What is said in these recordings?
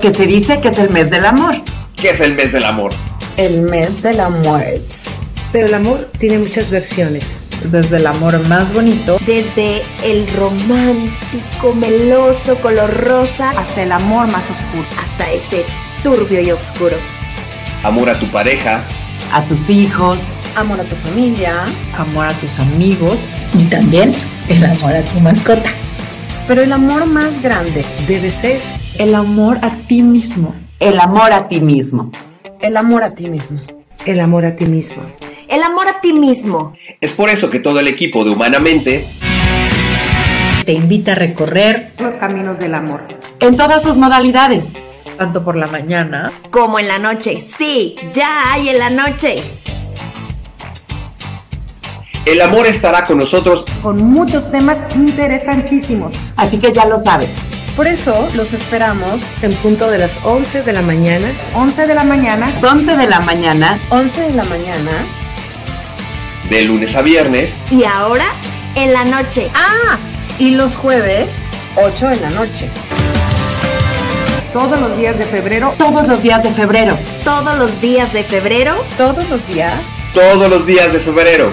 que se dice que es el mes del amor. ¿Qué es el mes del amor? El mes del amor. Pero el amor tiene muchas versiones. Desde el amor más bonito. Desde el romántico, meloso, color rosa. Hasta el amor más oscuro. Hasta ese turbio y oscuro. Amor a tu pareja. A tus hijos. Amor a tu familia. Amor a tus amigos. Y también el amor a tu mascota. Pero el amor más grande debe ser el amor a ti mismo. El amor a ti mismo. El amor a ti mismo. El amor a ti mismo. El amor a ti mismo. Es por eso que todo el equipo de Humanamente te invita a recorrer los caminos del amor. En todas sus modalidades. Tanto por la mañana como en la noche. Sí, ya hay en la noche. El amor estará con nosotros con muchos temas interesantísimos. Así que ya lo sabes. Por eso los esperamos en punto de las 11 de la mañana. 11 de la mañana. 11 de la mañana. 11 de la mañana. De lunes a viernes. Y ahora en la noche. Ah, y los jueves 8 de la noche. Todos los días de febrero. Todos los días de febrero. Todos los días de febrero. Todos los días. Todos los días de febrero.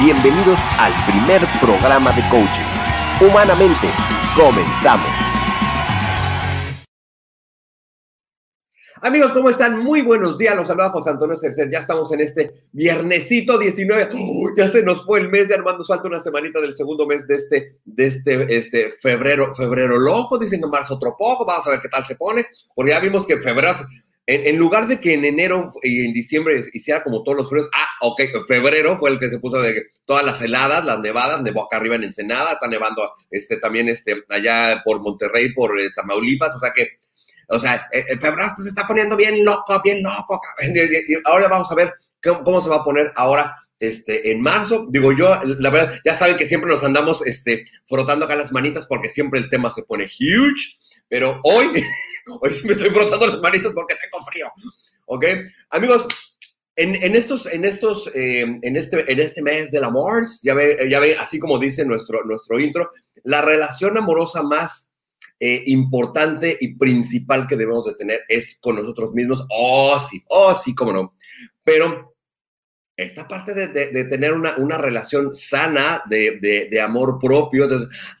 Bienvenidos al primer programa de coaching. Humanamente, comenzamos. Amigos, ¿cómo están? Muy buenos días. Los saluda José Antonio Cercer. Ya estamos en este viernesito 19. ya se nos fue el mes, ya Armando falta una semanita del segundo mes de este, de este, este febrero, febrero loco. Dicen que marzo otro poco. Vamos a ver qué tal se pone. Porque ya vimos que febrero en, lugar de que en enero y en diciembre hiciera como todos los fríos, ah, ok, febrero fue el que se puso de todas las heladas, las nevadas, nevó acá arriba en Ensenada, está nevando este, también este, allá por Monterrey, por eh, Tamaulipas, o sea que, o sea, el eh, febrero se está poniendo bien loco, bien loco. Ahora vamos a ver cómo, cómo, se va a poner ahora este, en marzo. Digo yo, la verdad, ya saben que siempre nos andamos este, frotando acá las manitas porque siempre el tema se pone huge, pero hoy... Hoy me estoy frotando las manitas porque tengo frío. ¿Ok? Amigos, en, estos, en estos, eh, en, este, en este mes del amor, ya ve, ya ve, así como dice nuestro, nuestro intro, la relación amorosa más eh, importante y principal que debemos de tener es con nosotros mismos. Oh, sí, oh, sí, cómo no. Pero esta parte de, tener una, relación sana de, de amor propio,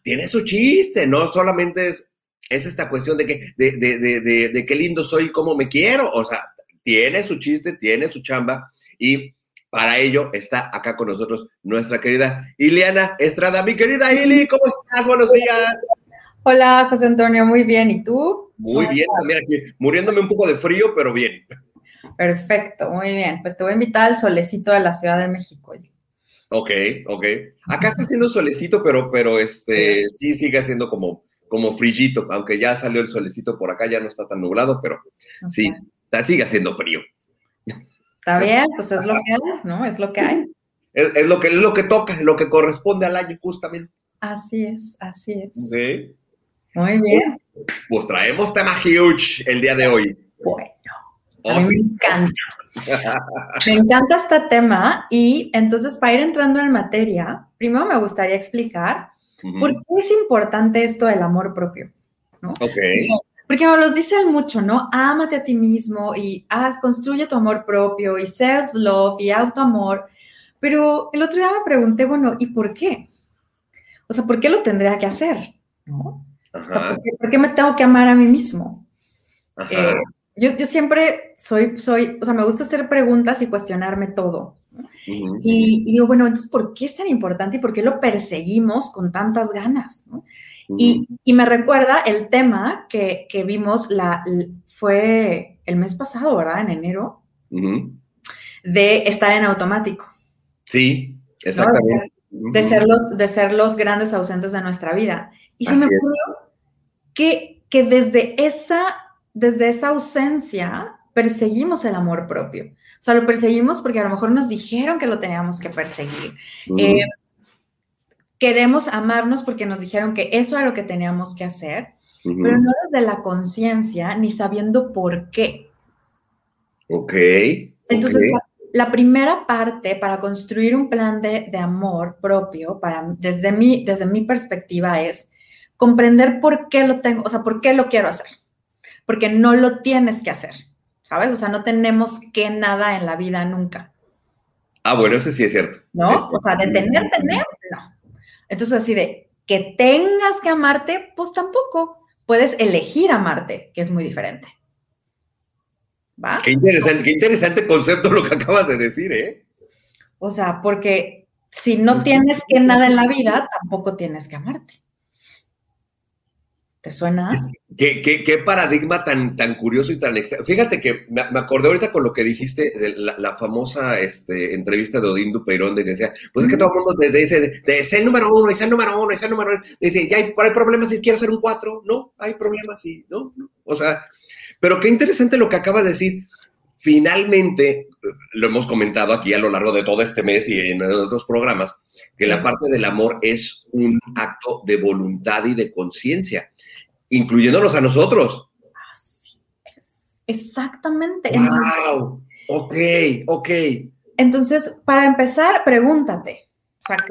tiene su chiste, no solamente es es esta cuestión de que, de, de, de, de, qué lindo soy y cómo me quiero. O sea, tiene su chiste, tiene su chamba y para ello está acá con nosotros nuestra querida Ileana Estrada. Mi querida Ili, ¿cómo estás? Buenos días. Hola, José Antonio, muy bien. ¿Y tú? Muy bien, también aquí, muriéndome un poco de frío, pero bien. Perfecto, muy bien. Pues te voy a invitar al solecito de la Ciudad de México. Ok, ok. Acá está haciendo solecito, pero, pero este, sí sigue siendo como como frillito, aunque ya salió el solecito por acá, ya no está tan nublado, pero sí, sigue haciendo frío. Está bien, pues es lo que hay, ¿no? Es lo que hay. Es, lo, que, es lo que toca, lo que corresponde al año, justamente. Así es, así es. Sí. Muy bien. Pues, traemos tema huge el día de hoy. Bueno, a mí me encanta. me encanta este tema y entonces para ir entrando en materia, primero me gustaría explicar ¿Por qué es importante esto del amor propio? ¿no? Porque nos lo dicen mucho, ¿no? Ámate a ti mismo y haz, construye tu amor propio y self-love y autoamor. Pero el otro día me pregunté, bueno, ¿y por qué? O sea, ¿por qué lo tendría que hacer? ¿No? O sea, ¿por, qué, me tengo que amar a mí mismo? Eh, yo, yo, siempre soy, soy, o sea, me gusta hacer preguntas y cuestionarme todo. Y, digo, bueno, entonces, ¿por qué es tan importante y por qué lo perseguimos con tantas ganas? y, y, me recuerda el tema que, que vimos, la, fue el mes pasado, ¿verdad? En enero, de estar en automático. Sí, exactamente. De, ser los, de ser los grandes ausentes de nuestra vida. Y se me ocurrió que, que desde, esa, desde esa ausencia perseguimos el amor propio. O sea, lo perseguimos porque a lo mejor nos dijeron que lo teníamos que perseguir. Eh, queremos amarnos porque nos dijeron que eso era lo que teníamos que hacer, pero no desde la conciencia ni sabiendo por qué. Ok. Entonces, La, primera parte para construir un plan de, de, amor propio, para, desde, mi, desde mi perspectiva, es comprender por qué lo tengo, o sea, por qué lo quiero hacer. Porque no lo tienes que hacer, ¿sabes? O sea, no tenemos que nada en la vida nunca. Ah, bueno, eso sí es cierto. ¿No? O sea, de tener, tener, no. Entonces, así de que tengas que amarte, pues tampoco. Puedes elegir amarte, que es muy diferente. Qué interesante, qué interesante concepto lo que acabas de decir, ¿eh? O sea, porque si no tienes que nada en la vida, tampoco tienes que amarte. ¿Te suena? ¿Qué, qué, paradigma tan, tan curioso y tan extraño. Fíjate que me, acordé ahorita con lo que dijiste de la, famosa este, entrevista de Odín Dupeirón, de que decía, pues es que todo el mundo te dice, de, ese número uno, ese número uno, ese número uno, dice, ya hay, hay problemas si quiero ser un cuatro, no, hay problemas sí, no, no, o sea, pero qué interesante lo que acaba de decir. Finalmente, lo hemos comentado aquí a lo largo de todo este mes y en otros programas, que la parte del amor es un acto de voluntad y de conciencia, incluyéndonos a nosotros. Así es, exactamente. ¡Wow! Ok, ok. Entonces, para empezar, pregúntate,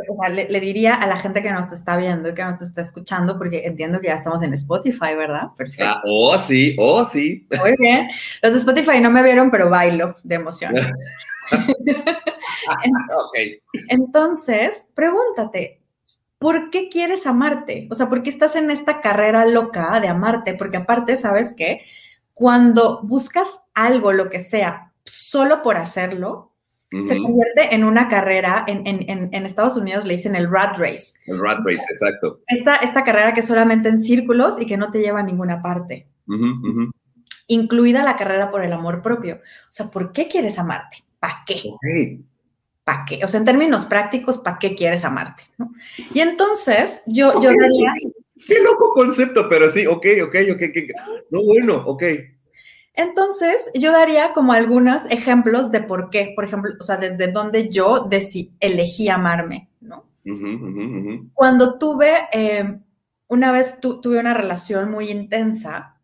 o sea, le, diría a la gente que nos está viendo y que nos está escuchando, porque entiendo que ya estamos en Spotify, ¿verdad? Perfecto. Ah, oh, sí, oh, sí. Muy bien. Los de Spotify no me vieron, pero bailo de emoción. Entonces, pregúntate, ¿por qué quieres amarte? O sea, ¿por qué estás en esta carrera loca de amarte? Porque aparte, ¿sabes qué? Cuando buscas algo, lo que sea, solo por hacerlo, se convierte en una carrera, en, en, en, Estados Unidos le dicen el rat race. El rat race, exacto. Esta, esta carrera que es solamente en círculos y que no te lleva a ninguna parte. Incluida la carrera por el amor propio. O sea, ¿por qué quieres amarte? ¿Para qué? ¿Para qué? O sea, en términos prácticos, ¿para qué quieres amarte? ¿no? Y entonces, yo, yo daría... Qué loco concepto, pero sí, ok, ok, ok, ok. No, bueno, ok. Entonces, yo daría como algunos ejemplos de por qué, por ejemplo, o sea, desde donde yo elegí amarme, ¿no? Cuando tuve, eh, una vez tuve una relación muy intensa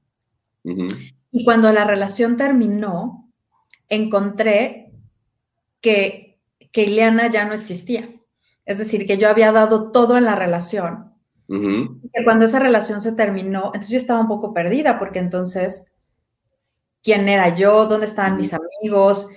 y cuando la relación terminó, encontré que, que Ileana ya no existía. Es decir, que yo había dado todo en la relación. y que cuando esa relación se terminó, entonces yo estaba un poco perdida porque entonces quién era yo, dónde estaban mis amigos.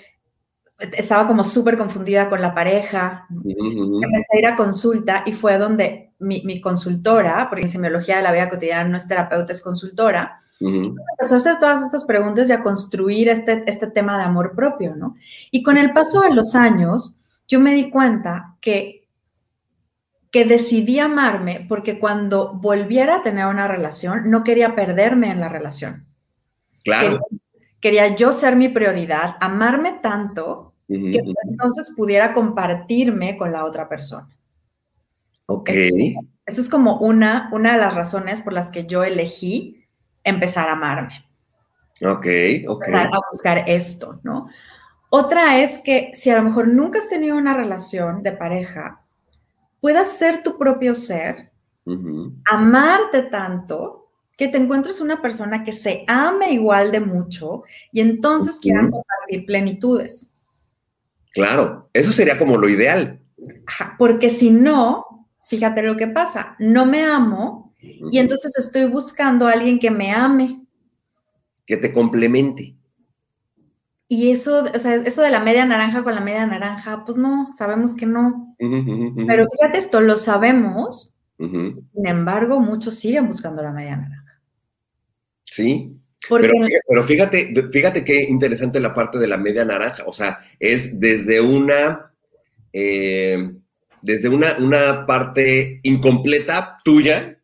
Estaba como súper confundida con la pareja. Empecé a ir a consulta y fue donde mi, consultora, porque en semiología de la vida cotidiana no es terapeuta, es consultora, empezó a hacer todas estas preguntas y a construir este, este tema de amor propio, ¿no? Y con el paso de los años, yo me di cuenta que, que decidí amarme porque cuando volviera a tener una relación, no quería perderme en la relación. Claro quería yo ser mi prioridad, amarme tanto que entonces pudiera compartirme con la otra persona. Ok. Esa es como una, una de las razones por las que yo elegí empezar a amarme. Ok, ok. Empezar a buscar esto, ¿no? Otra es que si a lo mejor nunca has tenido una relación de pareja, puedas ser tu propio ser, amarte tanto que te encuentres una persona que se ame igual de mucho y entonces quieran compartir plenitudes. Claro, eso sería como lo ideal. porque si no, fíjate lo que pasa, no me amo y entonces estoy buscando a alguien que me ame. Que te complemente. Y eso, o sea, eso de la media naranja con la media naranja, pues no, sabemos que no. Pero fíjate esto, lo sabemos Sin embargo, muchos siguen buscando la media naranja. Sí. Pero, fíjate, fíjate qué interesante la parte de la media naranja. O sea, es desde una, eh, desde una, una parte incompleta tuya,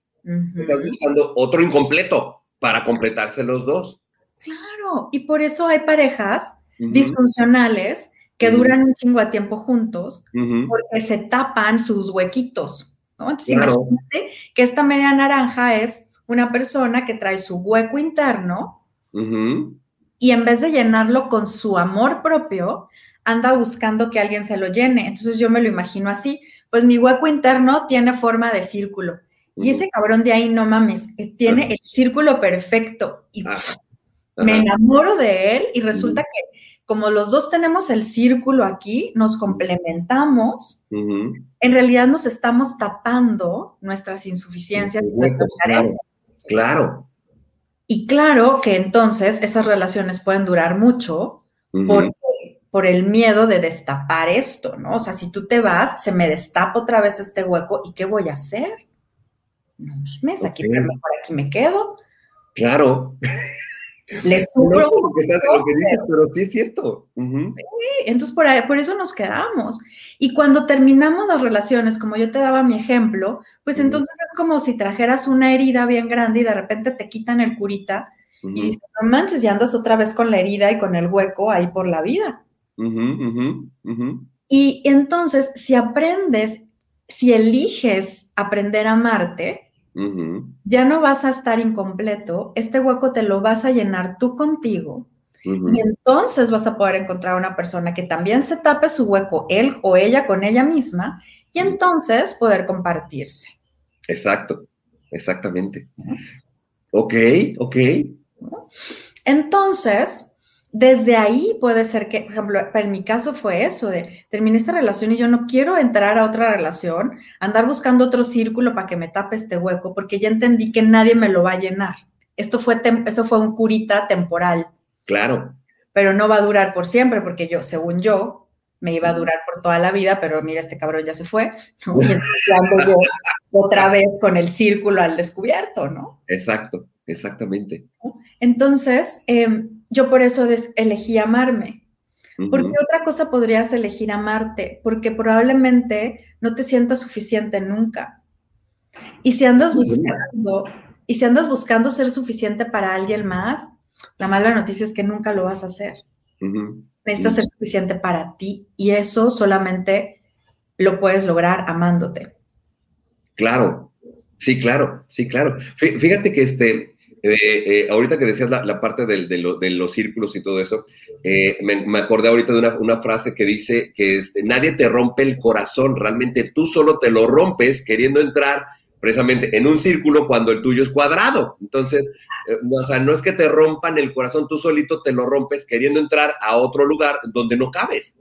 estás buscando otro incompleto para completarse los dos. Claro, y por eso hay parejas disfuncionales que duran un chingo de tiempo juntos porque se tapan sus huequitos. ¿no? Entonces, imagínate que esta media naranja es una persona que trae su hueco interno y en vez de llenarlo con su amor propio, anda buscando que alguien se lo llene. Entonces yo me lo imagino así, pues mi hueco interno tiene forma de círculo. Y ese cabrón de ahí, no mames, eh, tiene el círculo perfecto. Y me enamoro de él y resulta que como los dos tenemos el círculo aquí, nos complementamos, en realidad nos estamos tapando nuestras insuficiencias y nuestras carencias. Claro. Y claro que entonces esas relaciones pueden durar mucho por el miedo de destapar esto, ¿no? O sea, si tú te vas, se me destapa otra vez este hueco y ¿qué voy a hacer? No mames, aquí mejor aquí me quedo. Claro. Le sufro. lo que, dices, pero sí es cierto. entonces por, por eso nos quedamos. Y cuando terminamos las relaciones, como yo te daba mi ejemplo, pues entonces es como si trajeras una herida bien grande y de repente te quitan el curita y dices, no manches, y andas otra vez con la herida y con el hueco ahí por la vida. Y entonces, si aprendes, si eliges aprender a amarte, ya no vas a estar incompleto, este hueco te lo vas a llenar tú contigo. Y entonces vas a poder encontrar una persona que también se tape su hueco, él o ella con ella misma, y entonces poder compartirse. Exacto, exactamente. Ok, ok. Entonces, desde ahí puede ser que, por ejemplo, en mi caso fue eso, de terminé esta relación y yo no quiero entrar a otra relación, andar buscando otro círculo para que me tape este hueco, porque ya entendí que nadie me lo va a llenar. Esto fue, eso fue un curita temporal. Claro. Pero no va a durar por siempre, porque yo, según yo, me iba a durar por toda la vida, pero mira, este cabrón ya se fue, y ando yo otra vez con el círculo al descubierto, ¿no? Exacto, exactamente. Entonces, eh, yo por eso elegí amarme. Porque otra cosa podrías elegir amarte, porque probablemente no te sientas suficiente nunca. Y si andas buscando, y si andas buscando ser suficiente para alguien más, la mala noticia es que nunca lo vas a hacer. Necesitas ser suficiente para ti y eso solamente lo puedes lograr amándote. Claro, sí, claro, sí, claro. Fíjate que este, eh, eh, ahorita que decías la, parte de, los círculos y todo eso, eh, me, acordé ahorita de una, frase que dice que este, nadie te rompe el corazón, realmente tú solo te lo rompes queriendo entrar precisamente en un círculo cuando el tuyo es cuadrado. Entonces, o sea, no es que te rompan el corazón, tú solito te lo rompes queriendo entrar a otro lugar donde no cabes,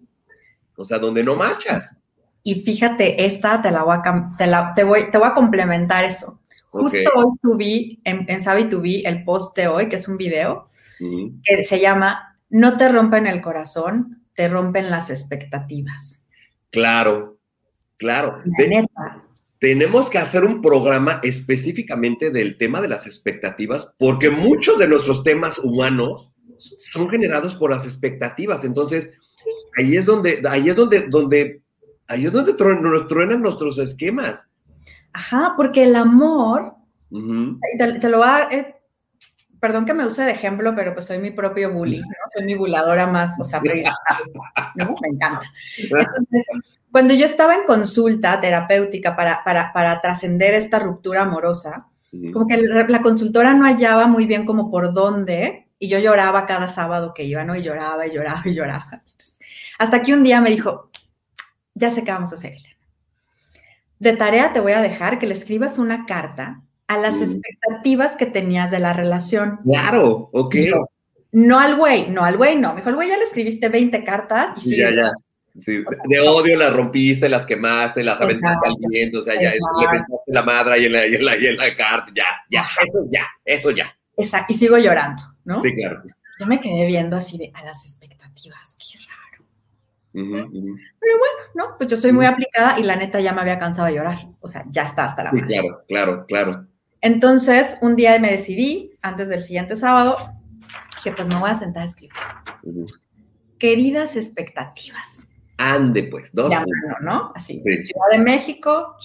o sea, donde no marchas. Y fíjate, esta te la voy a, te voy a complementar eso. Justo hoy subí en, en Sabi el post de hoy, que es un video, que se llama No te rompen el corazón, te rompen las expectativas. Claro, claro. tenemos que hacer un programa específicamente del tema de las expectativas, porque muchos de nuestros temas humanos son generados por las expectativas. Entonces, ahí es donde, ahí es donde, donde, ahí es donde truenan nuestros esquemas. Ajá, porque el amor, te, lo voy a eh, perdón que me use de ejemplo, pero pues soy mi propio bully, ¿no? Soy mi buladora más, o sea, ¿no? Me encanta. Entonces, cuando yo estaba en consulta terapéutica para, para, para trascender esta ruptura amorosa, como que la consultora no hallaba muy bien como por dónde, y yo lloraba cada sábado que iba, ¿no? Y lloraba y lloraba y lloraba. hasta que un día me dijo, ya sé qué vamos a hacer, de tarea te voy a dejar que le escribas una carta a las expectativas que tenías de la relación. Claro, ok. No, al güey, no al güey, no. Mejor güey ya le escribiste 20 cartas y sí, ya, ya. de odio las rompiste, las quemaste, las aventaste al viento, o sea, ya le aventaste la madre y en la, y en la, y en la carta, ya, ya, eso ya, eso ya. Exacto, y sigo llorando, ¿no? Sí, claro. Yo me quedé viendo así de a las expectativas, Pero bueno, ¿no? Pues yo soy muy aplicada y la neta ya me había cansado de llorar. O sea, ya está hasta la Sí, madre. claro, claro, claro. Entonces, un día me decidí, antes del siguiente sábado, que pues me voy a sentar a escribir. Queridas expectativas. Ande, pues, dos. ¿no? Así, Sí. Ciudad de México.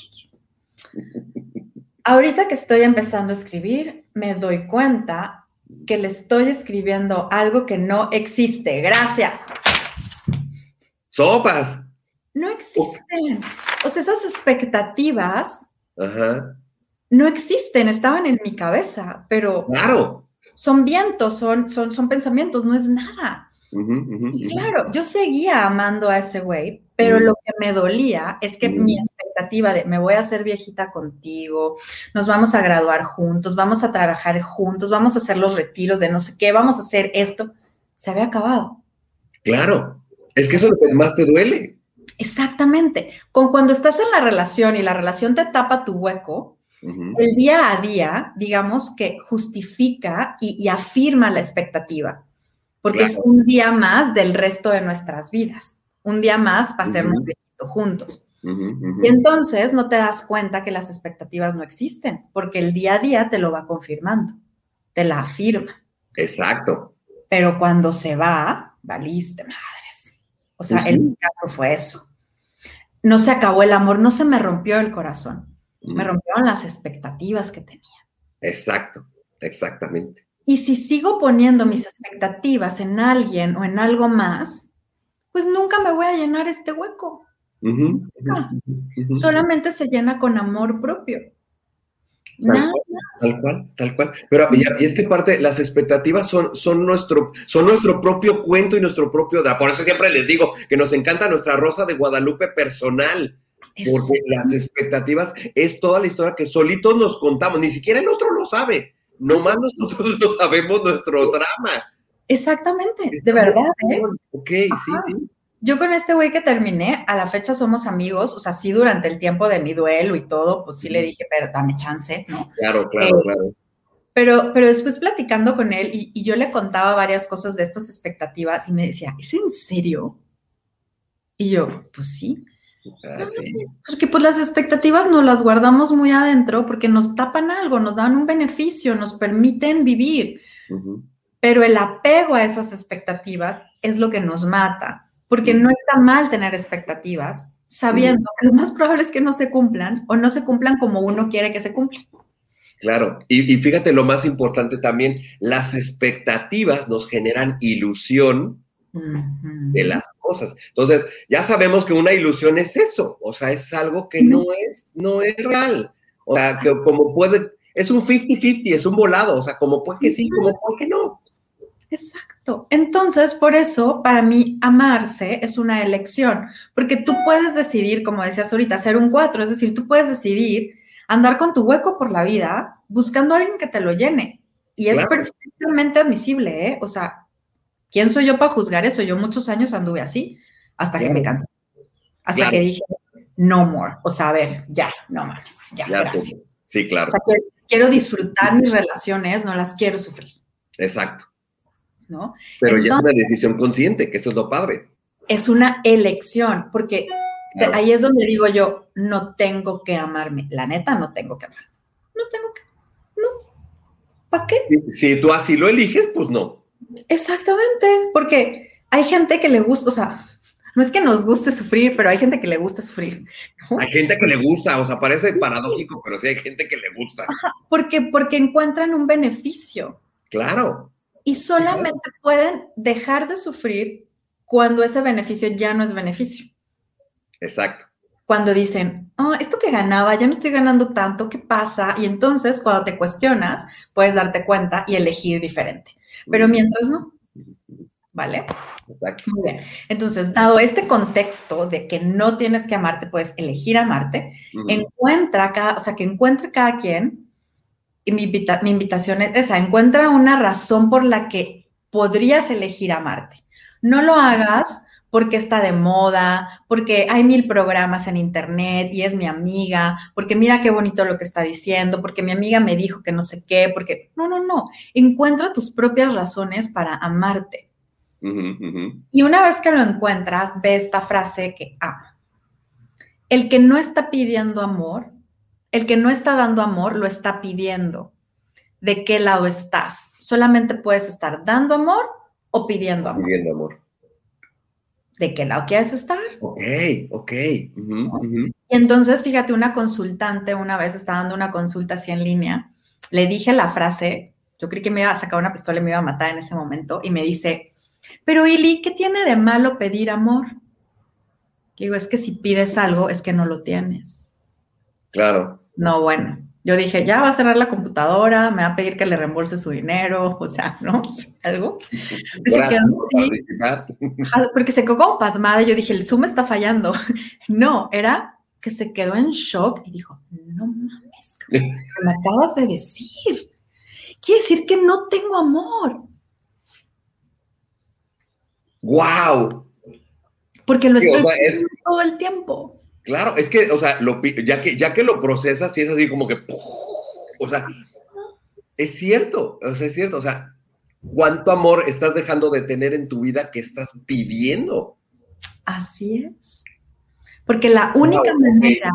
Ahorita que estoy empezando a escribir, me doy cuenta que le estoy escribiendo algo que no existe. Gracias. Sopas. No existen. O sea, esas expectativas Ajá. no existen, estaban en mi cabeza, pero Claro. son vientos, son, son, son pensamientos, no es nada. Y claro, yo seguía amando a ese güey, pero lo que me dolía es que mi expectativa de me voy a hacer viejita contigo, nos vamos a graduar juntos, vamos a trabajar juntos, vamos a hacer los retiros de no sé qué, vamos a hacer esto, se había acabado. Claro. Es que eso es lo que más te duele. Exactamente. Con cuando estás en la relación y la relación te tapa tu hueco, el día a día, digamos que justifica y, y afirma la expectativa, porque es un día más del resto de nuestras vidas, un día más para hacernos viejitos juntos. Y entonces no te das cuenta que las expectativas no existen, porque el día a día te lo va confirmando, te la afirma. Exacto. Pero cuando se va, valiste madres. O sea, sí. mi caso fue eso. No se acabó el amor, no se me rompió el corazón, me rompieron las expectativas que tenía. Exacto. Exactamente. Y si sigo poniendo mis expectativas en alguien o en algo más, pues nunca me voy a llenar este hueco. Solamente se llena con amor propio. Tal cual. Tal cual, tal cual. Pero y, es que parte, las expectativas son, son, nuestro, son nuestro propio cuento y nuestro propio drama. Por eso siempre les digo que nos encanta nuestra Rosa de Guadalupe personal. Porque las expectativas es toda la historia que solitos nos contamos. Ni siquiera el otro lo sabe. Nomás nosotros lo sabemos nuestro drama. Exactamente, Está de verdad. ¿eh? Ok, sí, sí. Yo con este güey que terminé, a la fecha somos amigos, o sea, sí durante el tiempo de mi duelo y todo, pues sí le dije, pero dame chance, ¿no? Claro, claro, Eh, claro. Pero, pero después platicando con él y, y yo le contaba varias cosas de estas expectativas y me decía, ¿es en serio? Y yo, pues sí. Ah, sí. Porque pues las expectativas nos las guardamos muy adentro porque nos tapan algo, nos dan un beneficio, nos permiten vivir, Ujú. pero el apego a esas expectativas es lo que nos mata, porque no está mal tener expectativas sabiendo que lo más probable es que no se cumplan o no se cumplan como uno quiere que se cumplan. Claro, y, y fíjate lo más importante también, las expectativas nos generan ilusión de las cosas. Entonces, ya sabemos que una ilusión es eso, o sea, es algo que no es, no es real. O sea, que como puede, es un 50-50, es un volado, o sea, como puede que sí, como puede que no. Exacto. Entonces, por eso, para mí, amarse es una elección, porque tú puedes decidir, como decías ahorita, ser un cuatro, es decir, tú puedes decidir andar con tu hueco por la vida buscando a alguien que te lo llene. Y es perfectamente admisible, ¿eh? O sea, ¿quién soy yo para juzgar eso? Yo muchos años anduve así, hasta que me cansé. Hasta Claro. que dije, no more. O sea, a ver, ya, no mames, ya, Ya, gracias. pues, sí, claro, O sea, quiero disfrutar mis relaciones, no las quiero sufrir, exacto. ¿No? Pero ya es Entonces- una decisión consciente, que eso es lo padre. es una elección, porque Claro. ahí es donde digo yo, no tengo que amarme. La neta, no tengo que amarme. No tengo que. No. ¿Para qué? Si, si tú así lo eliges, pues no. Exactamente, porque hay gente que le gusta, o sea, no es que nos guste sufrir, pero hay gente que le gusta sufrir. ¿no? Hay gente que le gusta, o sea, parece paradójico, pero sí hay gente que le gusta. Porque, porque encuentran un beneficio Claro, y solamente pueden dejar de sufrir cuando ese beneficio ya no es beneficio. exacto. cuando dicen, oh, esto que ganaba, ya no estoy ganando tanto, ¿qué pasa? Y entonces cuando te cuestionas, puedes darte cuenta y elegir diferente. Pero mientras no, ¿vale? Exacto. Muy bien. Entonces, dado este contexto de que no tienes que amarte, puedes elegir amarte, encuentra cada, o sea, que encuentre cada quien, y mi, invita- mi invitación es esa, encuentra una razón por la que podrías elegir amarte. No lo hagas porque está de moda, porque hay mil programas en internet y es mi amiga, porque mira qué bonito lo que está diciendo, porque mi amiga me dijo que no sé qué, porque no, no, no, encuentra tus propias razones para amarte. Y una vez que lo encuentras, ve esta frase que ama. El que no está pidiendo amor, el que no está dando amor, lo está pidiendo. ¿De qué lado estás? Solamente puedes estar dando amor o pidiendo amor. Pidiendo amor. ¿De qué lado quieres estar? Ok, ok. Y entonces, fíjate, una consultante una vez estaba dando una consulta así en línea, le dije la frase, yo creí que me iba a sacar una pistola y me iba a matar en ese momento, y me dice, pero Ili, ¿qué tiene de malo pedir amor? Digo, es que si pides algo, es que no lo tienes. Claro. No, bueno, yo dije, ya va a cerrar la computadora, me va a pedir que le reembolse su dinero, o sea, ¿no? Algo. porque se quedó como pasmada y yo dije, el Zoom está fallando. No, era que se quedó en shock y dijo, no mames, ¿qué me acabas de decir? Quiere decir que no tengo amor. ¡Wow! Porque lo estoy todo el tiempo. Claro, es que, o sea, ya, que, ya que lo procesas, sí es así como que, o sea, es cierto, o sea, es cierto, o sea, ¿cuánto amor estás dejando de tener en tu vida que estás pidiendo? Así es. Porque la única manera,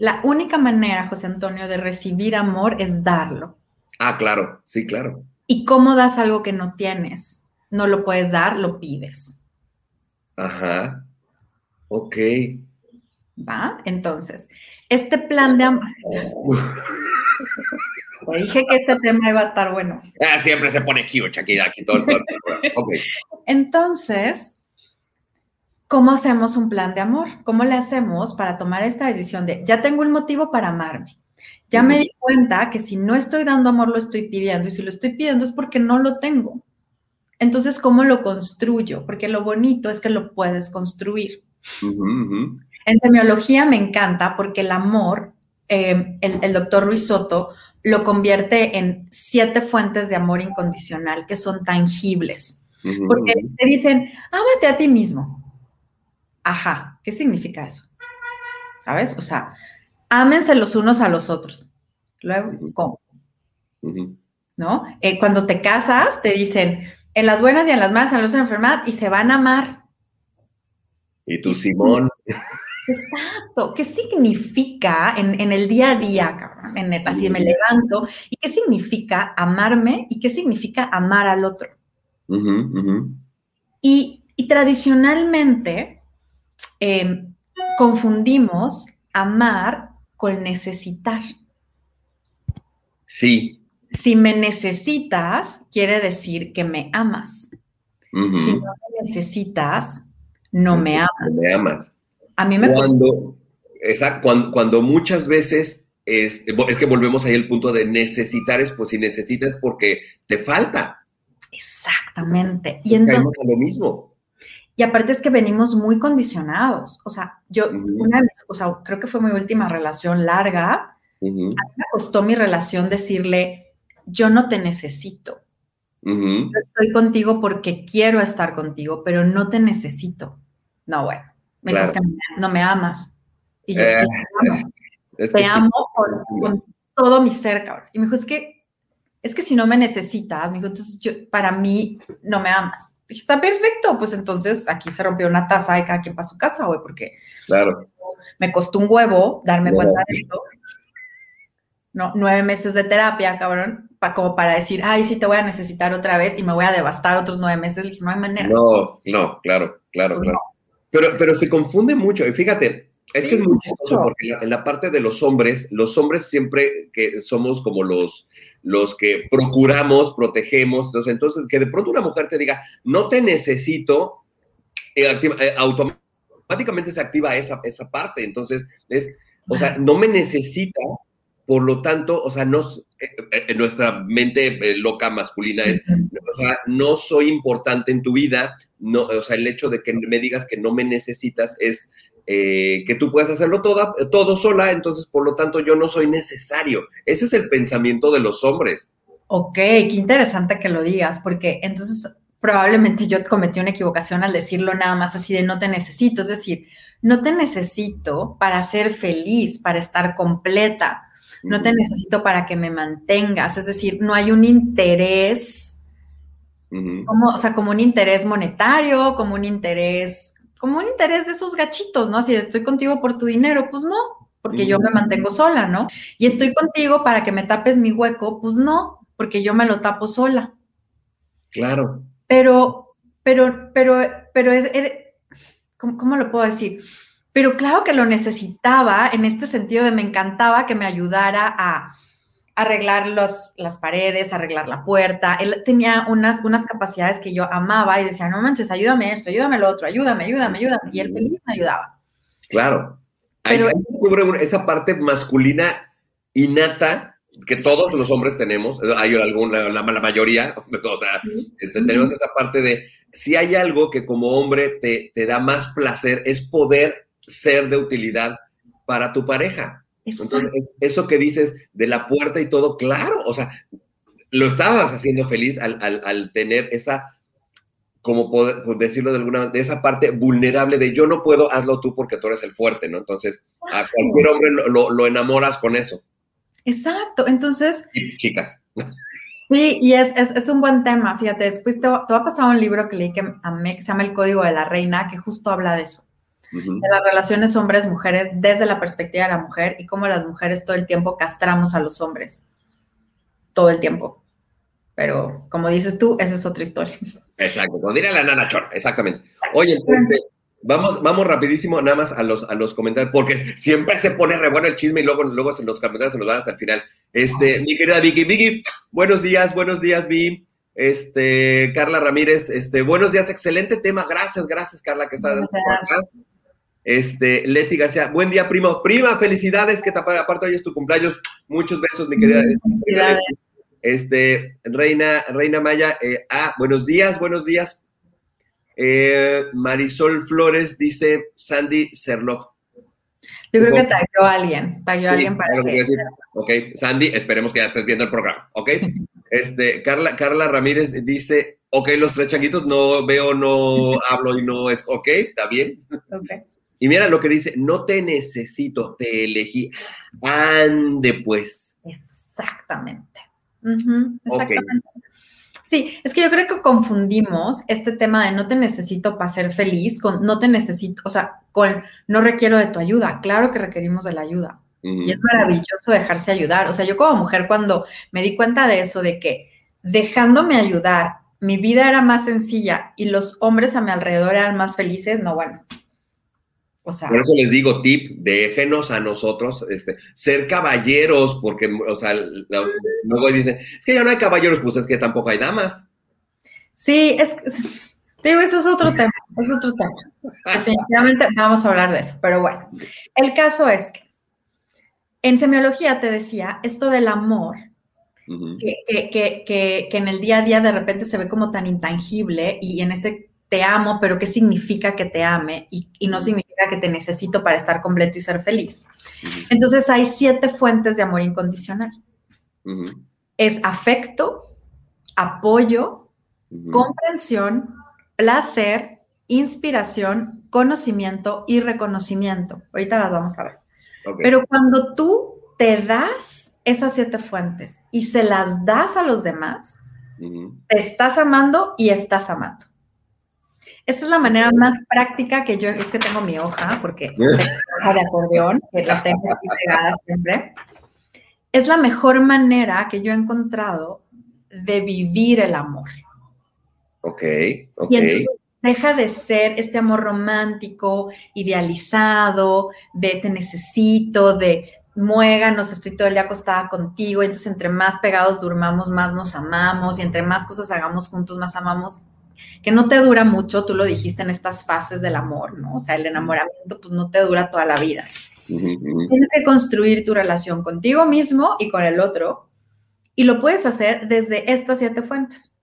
la única manera, José Antonio, de recibir amor es darlo. Ah, claro, sí, claro. ¿Y cómo das algo que no tienes? No lo puedes dar, lo pides. Ajá. Ok. ¿Va? Entonces, este plan de amor. dije que este tema iba a estar bueno. Ah, siempre se pone aquí, aquí todo, todo, okay. Entonces, ¿cómo hacemos un plan de amor? ¿Cómo le hacemos para tomar esta decisión de ya tengo un motivo para amarme? Ya me di cuenta que si no estoy dando amor, lo estoy pidiendo. Y si lo estoy pidiendo es porque no lo tengo. Entonces, ¿cómo lo construyo? Porque lo bonito es que lo puedes construir. En semiología me encanta porque el amor, eh, el, doctor Ruiz Soto lo convierte en siete fuentes de amor incondicional que son tangibles. Porque te dicen, ámate a ti mismo. Ajá, ¿qué significa eso? ¿Sabes? O sea, ámense los unos a los otros. Luego, ¿cómo? ¿No? Eh, cuando te casas, te dicen, en las buenas y en las malas, en la enfermedad, y se van a amar. Y tú, Simón. Exacto. ¿Qué significa en, el día a día, cabrón? En el, así me levanto. ¿Y qué significa amarme? ¿Y qué significa amar al otro? Y, tradicionalmente em, confundimos amar con necesitar. Sí. Si me necesitas, quiere decir que me amas. Si no me necesitas, no me amas. Me amas. A mí me cuando, cuando, cuando, muchas veces es, es, que volvemos ahí al punto de necesitar es pues si necesitas porque te falta. Exactamente. Y entonces, lo mismo. Y aparte es que venimos muy condicionados. O sea, yo, una vez, o sea, creo que fue mi última relación larga. A mí me costó mi relación decirle, yo no te necesito. Yo estoy contigo porque quiero estar contigo, pero no te necesito. No, bueno. Me dices que no me amas. Y yo, sí, te amo. Eh, te amo con, todo mi ser, cabrón. Y me dijo, es que, es que si no me necesitas, me dijo, entonces yo, para mí no me amas. dije, está perfecto, pues entonces aquí se rompió una taza de cada quien para su casa, güey, porque claro. me costó un huevo darme cuenta de eso. No, nueve meses de terapia, cabrón, como para decir, ay, sí te voy a necesitar otra vez y me voy a devastar otros nueve meses. Le dije, no hay manera. No, no, claro, claro, pues claro. Pero, pero se confunde mucho. Y fíjate, es que es muy chistoso porque en la parte de los hombres, los hombres siempre que somos como los, los que procuramos, protegemos. Entonces, que de pronto una mujer te diga, no te necesito, eh, eh, automáticamente se activa esa, esa parte. Entonces, es, o sea, no me necesita, por lo tanto, o sea, no, eh, en nuestra mente loca masculina es, o sea, no soy importante en tu vida, no, o sea, el hecho de que me digas que no me necesitas es eh, que tú puedes hacerlo todo, todo sola, entonces por lo tanto yo no soy necesario. Ese es el pensamiento de los hombres. Ok, qué interesante que lo digas, porque entonces probablemente yo cometí una equivocación al decirlo nada más así de no te necesito, es decir, no te necesito para ser feliz, para estar completa, no te necesito para que me mantengas, es decir, no hay un interés como, o sea, como un interés monetario, como un interés, como un interés de esos gachitos, ¿no? Si estoy contigo por tu dinero, pues no, porque yo me mantengo sola, ¿no? Y estoy contigo para que me tapes mi hueco, pues no, porque yo me lo tapo sola. Claro. Pero, pero, pero, pero es, ¿cómo, lo puedo decir? Pero claro que lo necesitaba en este sentido de me encantaba que me ayudara a arreglar los, las paredes, arreglar la puerta. Él tenía unas, unas capacidades que yo amaba y decía, no manches, ayúdame esto, ayúdame lo otro, ayúdame, ayúdame, ayúdame. Y él feliz me ayudaba. Claro. Pero, Ahí descubre esa parte masculina innata que todos los hombres tenemos, hay alguna, la, mayoría, o sea, este, tenemos esa parte de, si hay algo que como hombre te, te da más placer, es poder ser de utilidad para tu pareja. Entonces, eso que dices de la puerta y todo, claro, o sea, lo estabas haciendo feliz al, al, tener esa, como poder, decirlo de alguna manera, esa parte vulnerable de yo no puedo, hazlo tú porque tú eres el fuerte, ¿no? Entonces, a cualquier hombre lo, lo, enamoras con eso. Exacto, entonces... chicas. Sí, y es, es, es, un buen tema, fíjate, después te, te va a pasar un libro que leí que que se llama El Código de la Reina, que justo habla de eso de las relaciones hombres-mujeres desde la perspectiva de la mujer y cómo las mujeres todo el tiempo castramos a los hombres. Todo el tiempo. Pero como dices tú, esa es otra historia. Exacto, como diría la nana chor, exactamente. Oye, vamos, vamos rapidísimo nada más a los, a los comentarios, porque siempre se pone re bueno el chisme y luego, luego en los comentarios se nos van hasta el final. Este, mi querida Vicky, Vicky, buenos días, buenos días, Vi. Este, Carla Ramírez, este, buenos días, excelente tema, gracias, gracias, Carla, que está acá. Este, Leti García, buen día, primo. Prima, felicidades, que aparte hoy es tu cumpleaños. Muchos besos, mi querida. Este, Reina, Reina Maya, eh, ah, buenos días, buenos días. Eh, Marisol Flores dice Sandy Serloff. Yo creo que tagueó a alguien, tagueó a alguien para que... Ok, Sandy, esperemos que ya estés viendo el programa, ¿ok? Este, Carla, Carla Ramírez dice, ok, los tres changuitos, no veo, no hablo y no es, ok, está bien. Okay. Y mira lo que dice, no te necesito, te elegí. Ande pues. Exactamente. exactamente. Sí, es que yo creo que confundimos este tema de no te necesito para ser feliz con no te necesito, o sea, con no requiero de tu ayuda. Claro que requerimos de la ayuda. Y es maravilloso dejarse ayudar. O sea, yo como mujer cuando me di cuenta de eso, de que dejándome ayudar, mi vida era más sencilla y los hombres a mi alrededor eran más felices, no, bueno, por eso les digo, tip, déjenos a nosotros este, ser caballeros, porque, o sea, luego dicen, es que ya no hay caballeros, pues es que tampoco hay damas. Sí, es digo, eso es otro tema, es otro tema. Definitivamente vamos a hablar de eso, pero bueno, el caso es que en semiología te decía esto del amor, que, que, que, que, en el día a día de repente se ve como tan intangible y en ese te amo, pero ¿qué significa que te ame? Y, no significa que te necesito para estar completo y ser feliz. Entonces hay siete fuentes de amor incondicional. Es afecto, apoyo, comprensión, placer, inspiración, conocimiento y reconocimiento. Ahorita las vamos a ver. Pero cuando tú te das esas siete fuentes y se las das a los demás, te estás amando y estás amando. Esa es la manera más práctica que yo, es que tengo mi hoja, porque tengo hoja de acordeón, que la tengo pegada siempre. Es la mejor manera que yo he encontrado de vivir el amor. Ok, ok. Y entonces deja de ser este amor romántico, idealizado, de te necesito, de muéganos, estoy todo el día acostada contigo, entonces entre más pegados durmamos, más nos amamos, y entre más cosas hagamos juntos, más amamos que no te dura mucho, tú lo dijiste en estas fases del amor, ¿no? O sea, el enamoramiento pues no te dura toda la vida. Tienes que construir tu relación contigo mismo y con el otro y lo puedes hacer desde estas siete fuentes.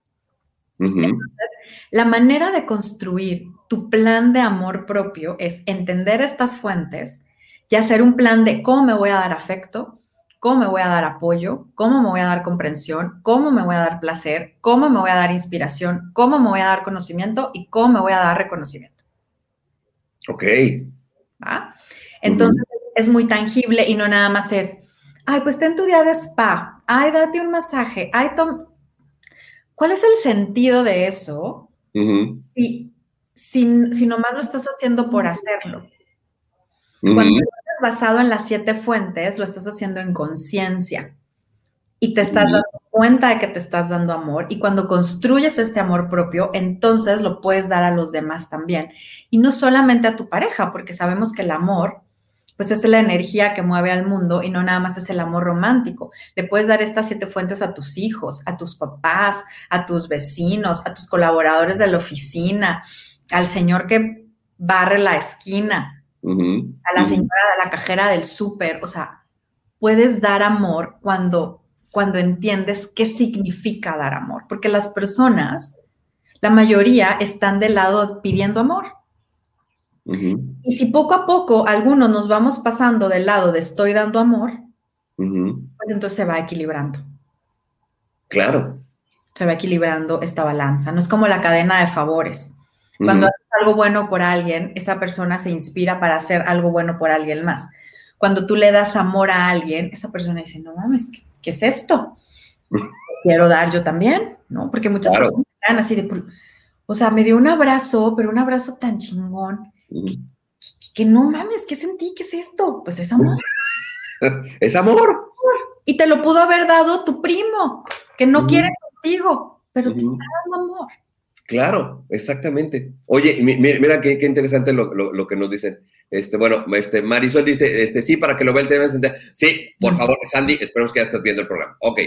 la manera de construir tu plan de amor propio es entender estas fuentes y hacer un plan de cómo me voy a dar afecto, cómo me voy a dar apoyo, cómo me voy a dar comprensión, cómo me voy a dar placer, cómo me voy a dar inspiración, cómo me voy a dar conocimiento y cómo me voy a dar reconocimiento. Ok. Entonces es muy tangible y no nada más es, ay, pues ten tu día de spa, ay, date un masaje, ay, tom... ¿cuál es el sentido de eso? Y si, si nomás lo estás haciendo por hacerlo. Cuando basado en las siete fuentes, lo estás haciendo en conciencia y te estás dando cuenta de que te estás dando amor y cuando construyes este amor propio, entonces lo puedes dar a los demás también. Y no solamente a tu pareja, porque sabemos que el amor pues es la energía que mueve al mundo y no nada más es el amor romántico. Le puedes dar estas siete fuentes a tus hijos, a tus papás, a tus vecinos, a tus colaboradores de la oficina, al señor que barre la esquina, a la señora de la cajera del súper. O sea, puedes dar amor cuando, cuando entiendes qué significa dar amor, porque las personas, la mayoría, están del lado pidiendo amor. Y si poco a poco algunos nos vamos pasando del lado de estoy dando amor, pues entonces se va equilibrando. Claro. Se va equilibrando esta balanza. No es como la cadena de favores. Cuando algo bueno por alguien, esa persona se inspira para hacer algo bueno por alguien más. Cuando tú le das amor a alguien, esa persona dice, no mames, ¿qué, es esto? Quiero dar yo también, ¿no? Porque muchas personas están así de, o sea, me dio un abrazo, pero un abrazo tan chingón que, no mames, ¿qué sentí? ¿Qué es esto? Pues es amor. es amor. Y te lo pudo haber dado tu primo, que no quiere contigo, pero te está dando amor. Claro, exactamente. Oye, mira, qué, interesante lo, que nos dicen. Este, bueno, este, Marisol dice, este, sí, para que lo vea el tema. Sí, por favor, Sandy, esperemos que ya estés viendo el programa. Ok.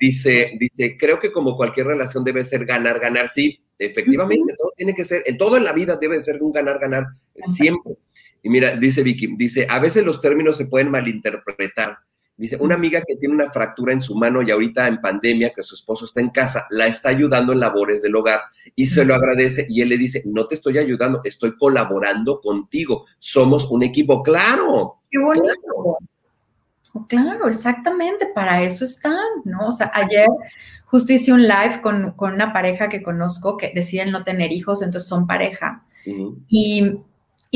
Dice, dice, creo que como cualquier relación debe ser ganar, ganar, sí, efectivamente, todo tiene que ser, en todo en la vida debe ser un ganar, ganar, siempre. Y mira, dice Vicky, dice, a veces los términos se pueden malinterpretar. Dice, una amiga que tiene una fractura en su mano y ahorita en pandemia, que su esposo está en casa, la está ayudando en labores del hogar y se lo agradece y él le dice, no te estoy ayudando, estoy colaborando contigo, somos un equipo, claro. Qué bonito. Claro, exactamente, para eso están, ¿no? O sea, ayer justo hice un live con, una pareja que conozco que deciden no tener hijos, entonces son pareja, y,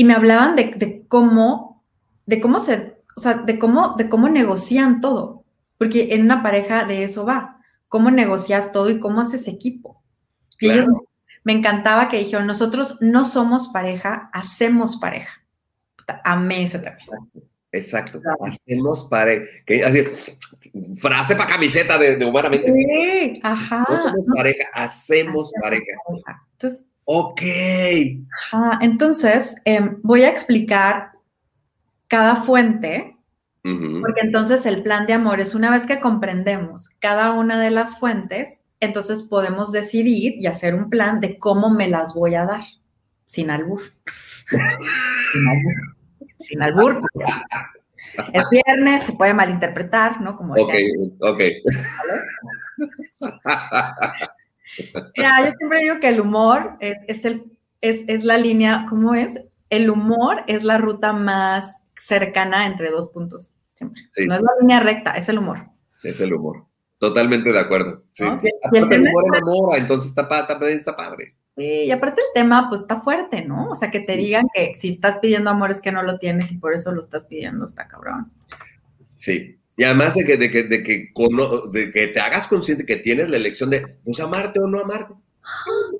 me hablaban de, cómo, de cómo se, o sea, de cómo, de cómo negocian todo, porque en una pareja de eso va, cómo negocias todo y cómo haces equipo. Y ellos me encantaba que dijeron, nosotros no somos pareja, hacemos pareja. Amé ese término. Exacto. Hacemos pareja. Así, frase para camiseta de, humanamente. Sí, ajá. No somos pareja, hacemos, pareja. Entonces, ok. Ajá. Entonces, em, voy a explicar cada fuente. Porque entonces el plan de amor es una vez que comprendemos cada una de las fuentes, entonces podemos decidir y hacer un plan de cómo me las voy a dar, sin albur. sin albur sin albur. Es viernes, se puede malinterpretar, ¿no? Como ok, ok. Mira, yo siempre digo que el humor es, el, es, la línea, ¿cómo es? El humor es la ruta más cercana entre dos puntos, siempre. No es la línea recta, es el humor. Es el humor. Totalmente de acuerdo. Sí. Y el, humor enamora, entonces está, está, está padre. y aparte el tema, pues está fuerte, ¿no? O sea, que te digan que si estás pidiendo amor es que no lo tienes y por eso lo estás pidiendo, está cabrón. Sí. Y además de que, de que, de que, de que te hagas consciente que tienes la elección de, pues, amarte o no amarte.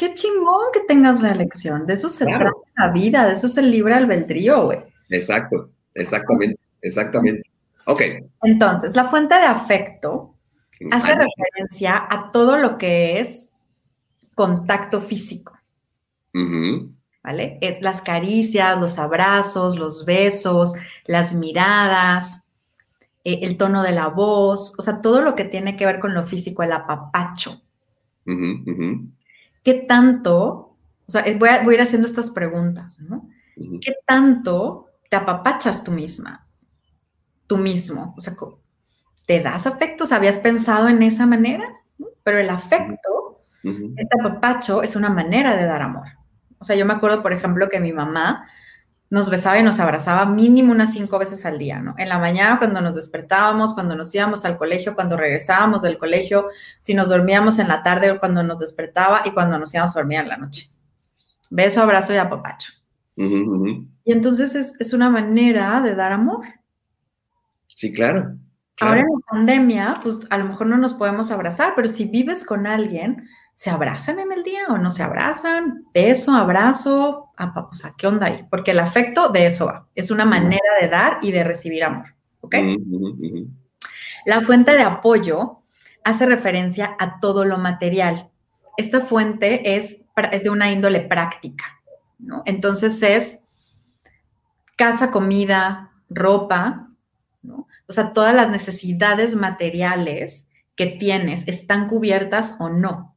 Qué chingón que tengas la elección. De eso se trata la vida, de eso es el libre albedrío, güey. Exacto, exactamente, exactamente. Ok. Entonces, la fuente de afecto hace referencia a todo lo que es contacto físico. ¿Vale? Es las caricias, los abrazos, los besos, las miradas, eh, el tono de la voz, o sea, todo lo que tiene que ver con lo físico, el apapacho. ¿Qué tanto? O sea, voy a, voy a, ir haciendo estas preguntas, ¿no? ¿Qué tanto te apapachas tú misma? tú mismo. O sea, ¿te das afectos? ¿Habías pensado en esa manera? Pero el afecto, este apapacho, es una manera de dar amor. O sea, yo me acuerdo, por ejemplo, que mi mamá nos besaba y nos abrazaba mínimo unas cinco veces al día, ¿no? En la mañana, cuando nos despertábamos, cuando nos íbamos al colegio, cuando regresábamos del colegio, si nos dormíamos en la tarde o cuando nos despertaba y cuando nos íbamos a dormir en la noche. Beso, abrazo y apapacho. Y entonces es, es, una manera de dar amor. Sí, claro, Ahora en la pandemia, pues a lo mejor no nos podemos abrazar, pero si vives con alguien, ¿se abrazan en el día o no se abrazan? Beso, abrazo, o sea, ¿qué onda ahí? Porque el afecto de eso va. Es una manera de dar y de recibir amor. ¿Ok? La fuente de apoyo hace referencia a todo lo material. Esta fuente es, es de una índole práctica, ¿no? Entonces es casa, comida, ropa, ¿no? O sea, todas las necesidades materiales que tienes están cubiertas o no.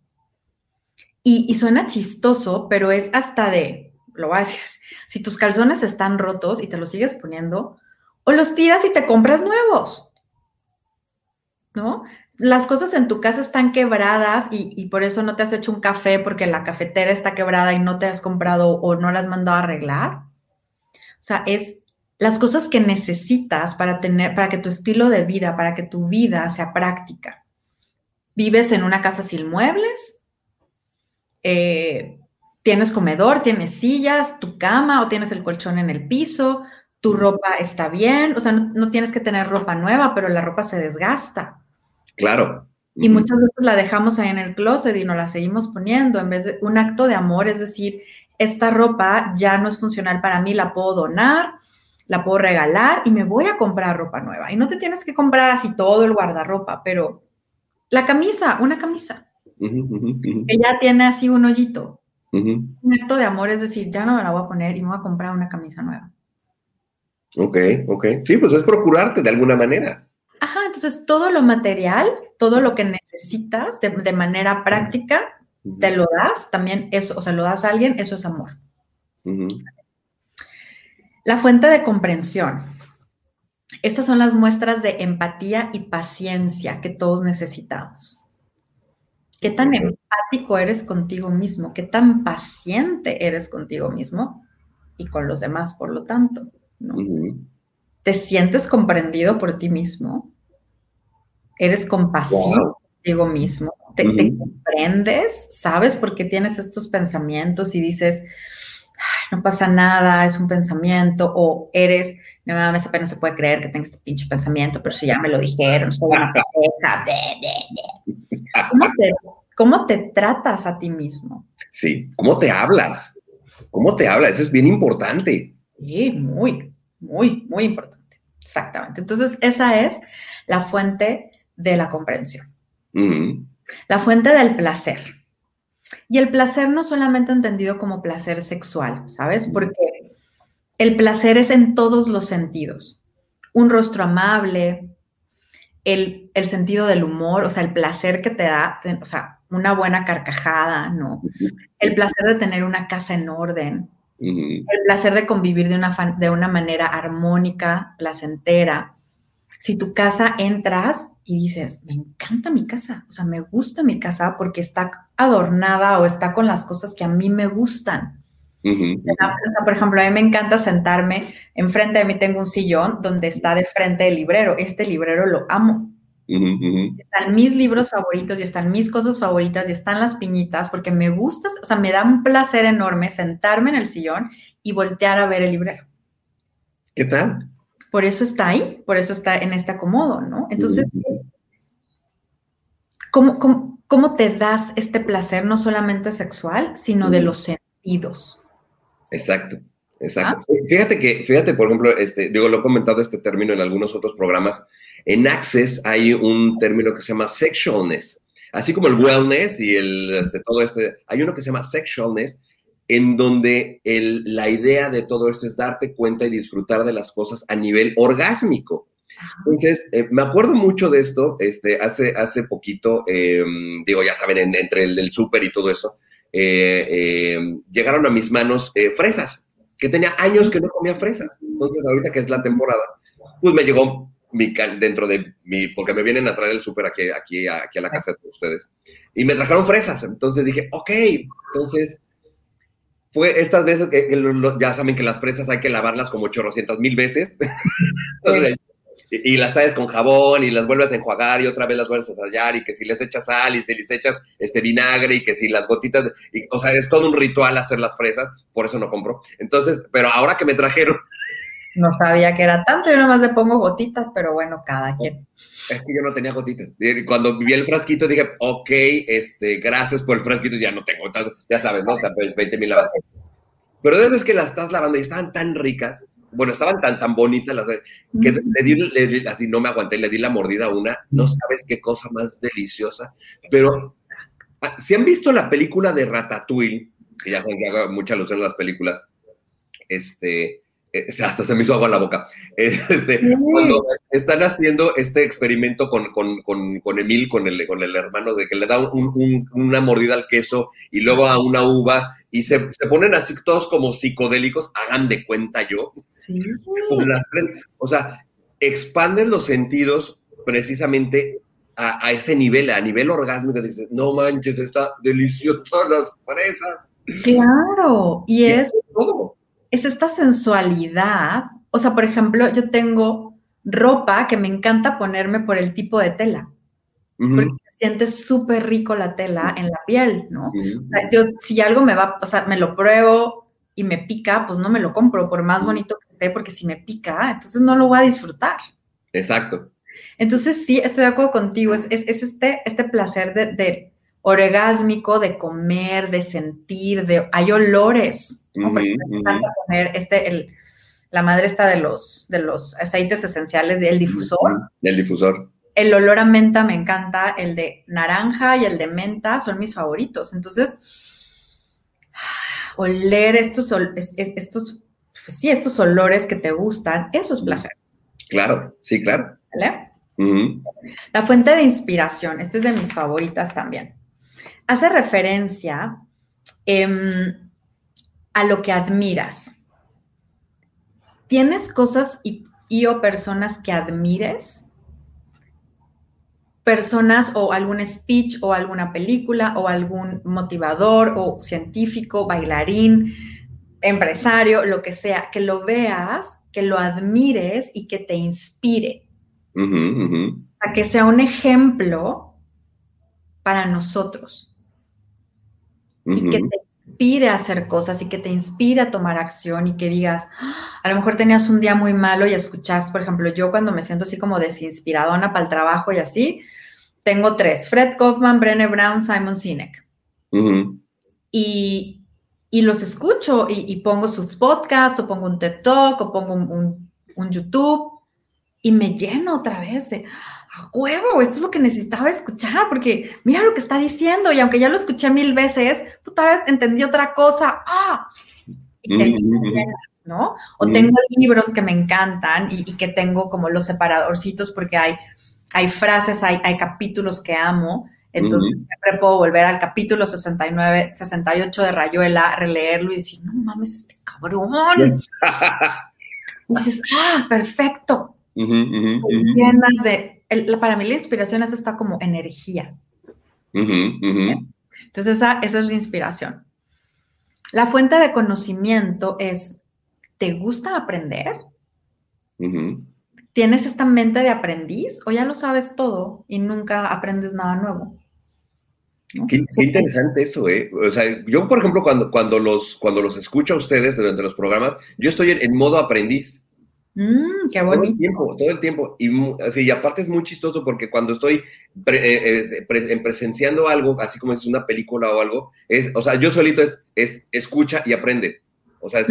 Y, suena chistoso, pero es hasta de, lo decir, si tus calzones están rotos y te los sigues poniendo, o los tiras y te compras nuevos. ¿No? Las cosas en tu casa están quebradas y, y, por eso no te has hecho un café porque la cafetera está quebrada y no te has comprado o no la has mandado a arreglar. O sea, es las cosas que necesitas para tener, para que tu estilo de vida, para que tu vida sea práctica. ¿Vives en una casa sin muebles? Eh, ¿Tienes comedor? ¿Tienes sillas? ¿Tu cama? ¿O tienes el colchón en el piso? ¿Tu ropa está bien? O sea, no, tienes que tener ropa nueva, pero la ropa se desgasta. Claro. Y muchas veces la dejamos ahí en el closet y nos la seguimos poniendo en vez de un acto de amor, es decir, esta ropa ya no es funcional para mí, la puedo donar, la puedo regalar y me voy a comprar ropa nueva. Y no te tienes que comprar así todo el guardarropa, pero la camisa, una camisa, que ya tiene así un hoyito. Un acto de amor es decir, ya no me la voy a poner y me voy a comprar una camisa nueva. Ok, ok. Sí, pues es procurarte de alguna manera. Ajá, entonces todo lo material, todo lo que necesitas de, manera práctica, te lo das, también eso, o sea, lo das a alguien, eso es amor. La fuente de comprensión. Estas son las muestras de empatía y paciencia que todos necesitamos. ¿Qué tan empático eres contigo mismo? ¿Qué tan paciente eres contigo mismo y con los demás, por lo tanto? ¿Te sientes comprendido por ti mismo? ¿Eres compasivo contigo mismo? ¿Te, ¿Te, comprendes? ¿Sabes por qué tienes estos pensamientos y dices, no pasa nada, es un pensamiento, o eres, no mames, apenas se puede creer que tengas este pinche pensamiento, pero si ya me lo dijeron, soy una ¿Cómo te, ¿Cómo te tratas a ti mismo? Sí, ¿cómo te hablas? ¿Cómo te hablas? Eso es bien importante. Sí, muy, muy, muy importante. Exactamente. Entonces, esa es la fuente de la comprensión. La fuente del placer. Y el placer no solamente entendido como placer sexual, ¿sabes? Porque el placer es en todos los sentidos. Un rostro amable, el, sentido del humor, o sea, el placer que te da, o sea, una buena carcajada, ¿no? El placer de tener una casa en orden, el placer de convivir de una, de una manera armónica, placentera. Si tu casa entras y dices, me encanta mi casa, o sea, me gusta mi casa porque está adornada o está con las cosas que a mí me gustan. Por ejemplo, a mí me encanta sentarme, enfrente de mí tengo un sillón donde está de frente el librero. Este librero lo amo. Están mis libros favoritos y están mis cosas favoritas y están las piñitas porque me gusta, o sea, me da un placer enorme sentarme en el sillón y voltear a ver el librero. ¿Qué tal? Por eso está ahí, por eso está en este acomodo, ¿no? Entonces, ¿cómo, cómo, te das este placer no solamente sexual, sino de los sentidos? Exacto. Exacto. Ah. Fíjate que, fíjate, por ejemplo, este, digo, lo he comentado este término en algunos otros programas. En Access hay un término que se llama sexualness. Así como el wellness y el, este, todo este, hay uno que se llama sexualness, en donde la idea de todo esto es darte cuenta y disfrutar de las cosas a nivel orgásmico. Entonces, eh, me acuerdo mucho de esto, este, hace, hace poquito, em, digo, ya saben, entre el, súper y todo eso, llegaron a mis manos eh, fresas, que tenía años que no comía fresas. Entonces, ahorita que es la temporada, pues me llegó mi, dentro de mi, porque me vienen a traer el súper aquí, aquí, aquí a la casa de ustedes, y me trajeron fresas. Entonces dije, ok, entonces fue estas veces que, ya saben que las fresas hay que lavarlas como 800 mil veces. y, las traes con jabón y las vuelves a enjuagar y otra vez las vuelves a tallar y que si les echas sal y si les echas este vinagre y que si las gotitas, o sea, es todo un ritual hacer las fresas, por eso no compro. Entonces, pero ahora que me trajeron No sabía que era tanto, yo nomás le pongo gotitas, pero bueno, cada quien. Es que yo no tenía gotitas. Cuando vi el frasquito dije, ok, este, gracias por el frasquito, ya no tengo, ya sabes, ¿no? 20 mil lavas. Pero después que las estás lavando y estaban tan ricas, bueno, estaban tan, tan bonitas las que le di, le di, así no me aguanté, le di la mordida a una, no sabes qué cosa más deliciosa, pero ah, si han visto la película de Ratatouille, que ya saben que hago mucha alusión a las películas, este, hasta se me hizo agua la boca. Este, cuando están haciendo este experimento con, con, con, con, Emil, con el, con el hermano, de que le da un, una mordida al queso y luego a una uva y se, se, ponen así todos como psicodélicos, hagan de cuenta yo. Sí. o sea, expanden los sentidos precisamente a, a, ese nivel, a nivel orgásmico. Dices, no manches, está deliciosa las fresas. Claro, y, es... Todo es esta sensualidad. O sea, por ejemplo, yo tengo ropa que me encanta ponerme por el tipo de tela. Porque sientes súper rico la tela en la piel, ¿no? O sea, yo, si algo me va, o sea, me lo pruebo y me pica, pues no me lo compro, por más bonito que esté, porque si me pica, entonces no lo voy a disfrutar. Exacto. Entonces, sí, estoy de acuerdo contigo. Es, es, este, este placer de, de orgásmico, de comer, de sentir, de hay olores me encanta poner este, el, la madre está de los, de los aceites esenciales del difusor. El difusor. El olor a menta me encanta, el de naranja y el de menta son mis favoritos. Entonces, oler estos, estos, pues sí, estos olores que te gustan, eso es placer. Claro, sí, claro. ¿Vale? La fuente de inspiración, esta es de mis favoritas también. Hace referencia eh, a lo que admiras. ¿Tienes cosas y, o personas que admires? Personas o algún speech o alguna película o algún motivador o científico, bailarín, empresario, lo que sea, que lo veas, que lo admires y que te inspire. A que sea un ejemplo para nosotros. Y que te inspire a hacer cosas y que te inspire a tomar acción y que digas, a lo mejor tenías un día muy malo y escuchas, por ejemplo, yo cuando me siento así como desinspiradona para el trabajo y así, tengo tres, Fred Kaufman, Brené Brown, Simon Sinek. y, los escucho y, pongo sus podcasts o pongo un TED Talk o pongo un, un YouTube y me lleno otra vez de, a huevo, esto es lo que necesitaba escuchar, porque mira lo que está diciendo, y aunque ya lo escuché mil veces, puta vez entendí otra cosa, ¡ah! ¿no? O tengo libros que me encantan y, que tengo como los separadorcitos porque hay, hay frases, hay, hay capítulos que amo, entonces siempre puedo volver al capítulo 69, 68 de Rayuela, releerlo y decir, no mames, este cabrón. y dices, ah, perfecto. Llenas de para mí la inspiración es esta como energía. Entonces esa, esa es la inspiración. La fuente de conocimiento es, ¿te gusta aprender? ¿Tienes esta mente de aprendiz o ya lo sabes todo y nunca aprendes nada nuevo? Qué, interesante eso, ¿eh? O sea, yo, por ejemplo, cuando, cuando, los, cuando los escucho a ustedes durante los programas, yo estoy en modo aprendiz. Mm, qué bonito. Todo el tiempo, todo el tiempo. Y, así, aparte es muy chistoso porque cuando estoy eh, presenciando algo, así como es una película o algo, es, o sea, yo solito es, es escucha y aprende. O sea,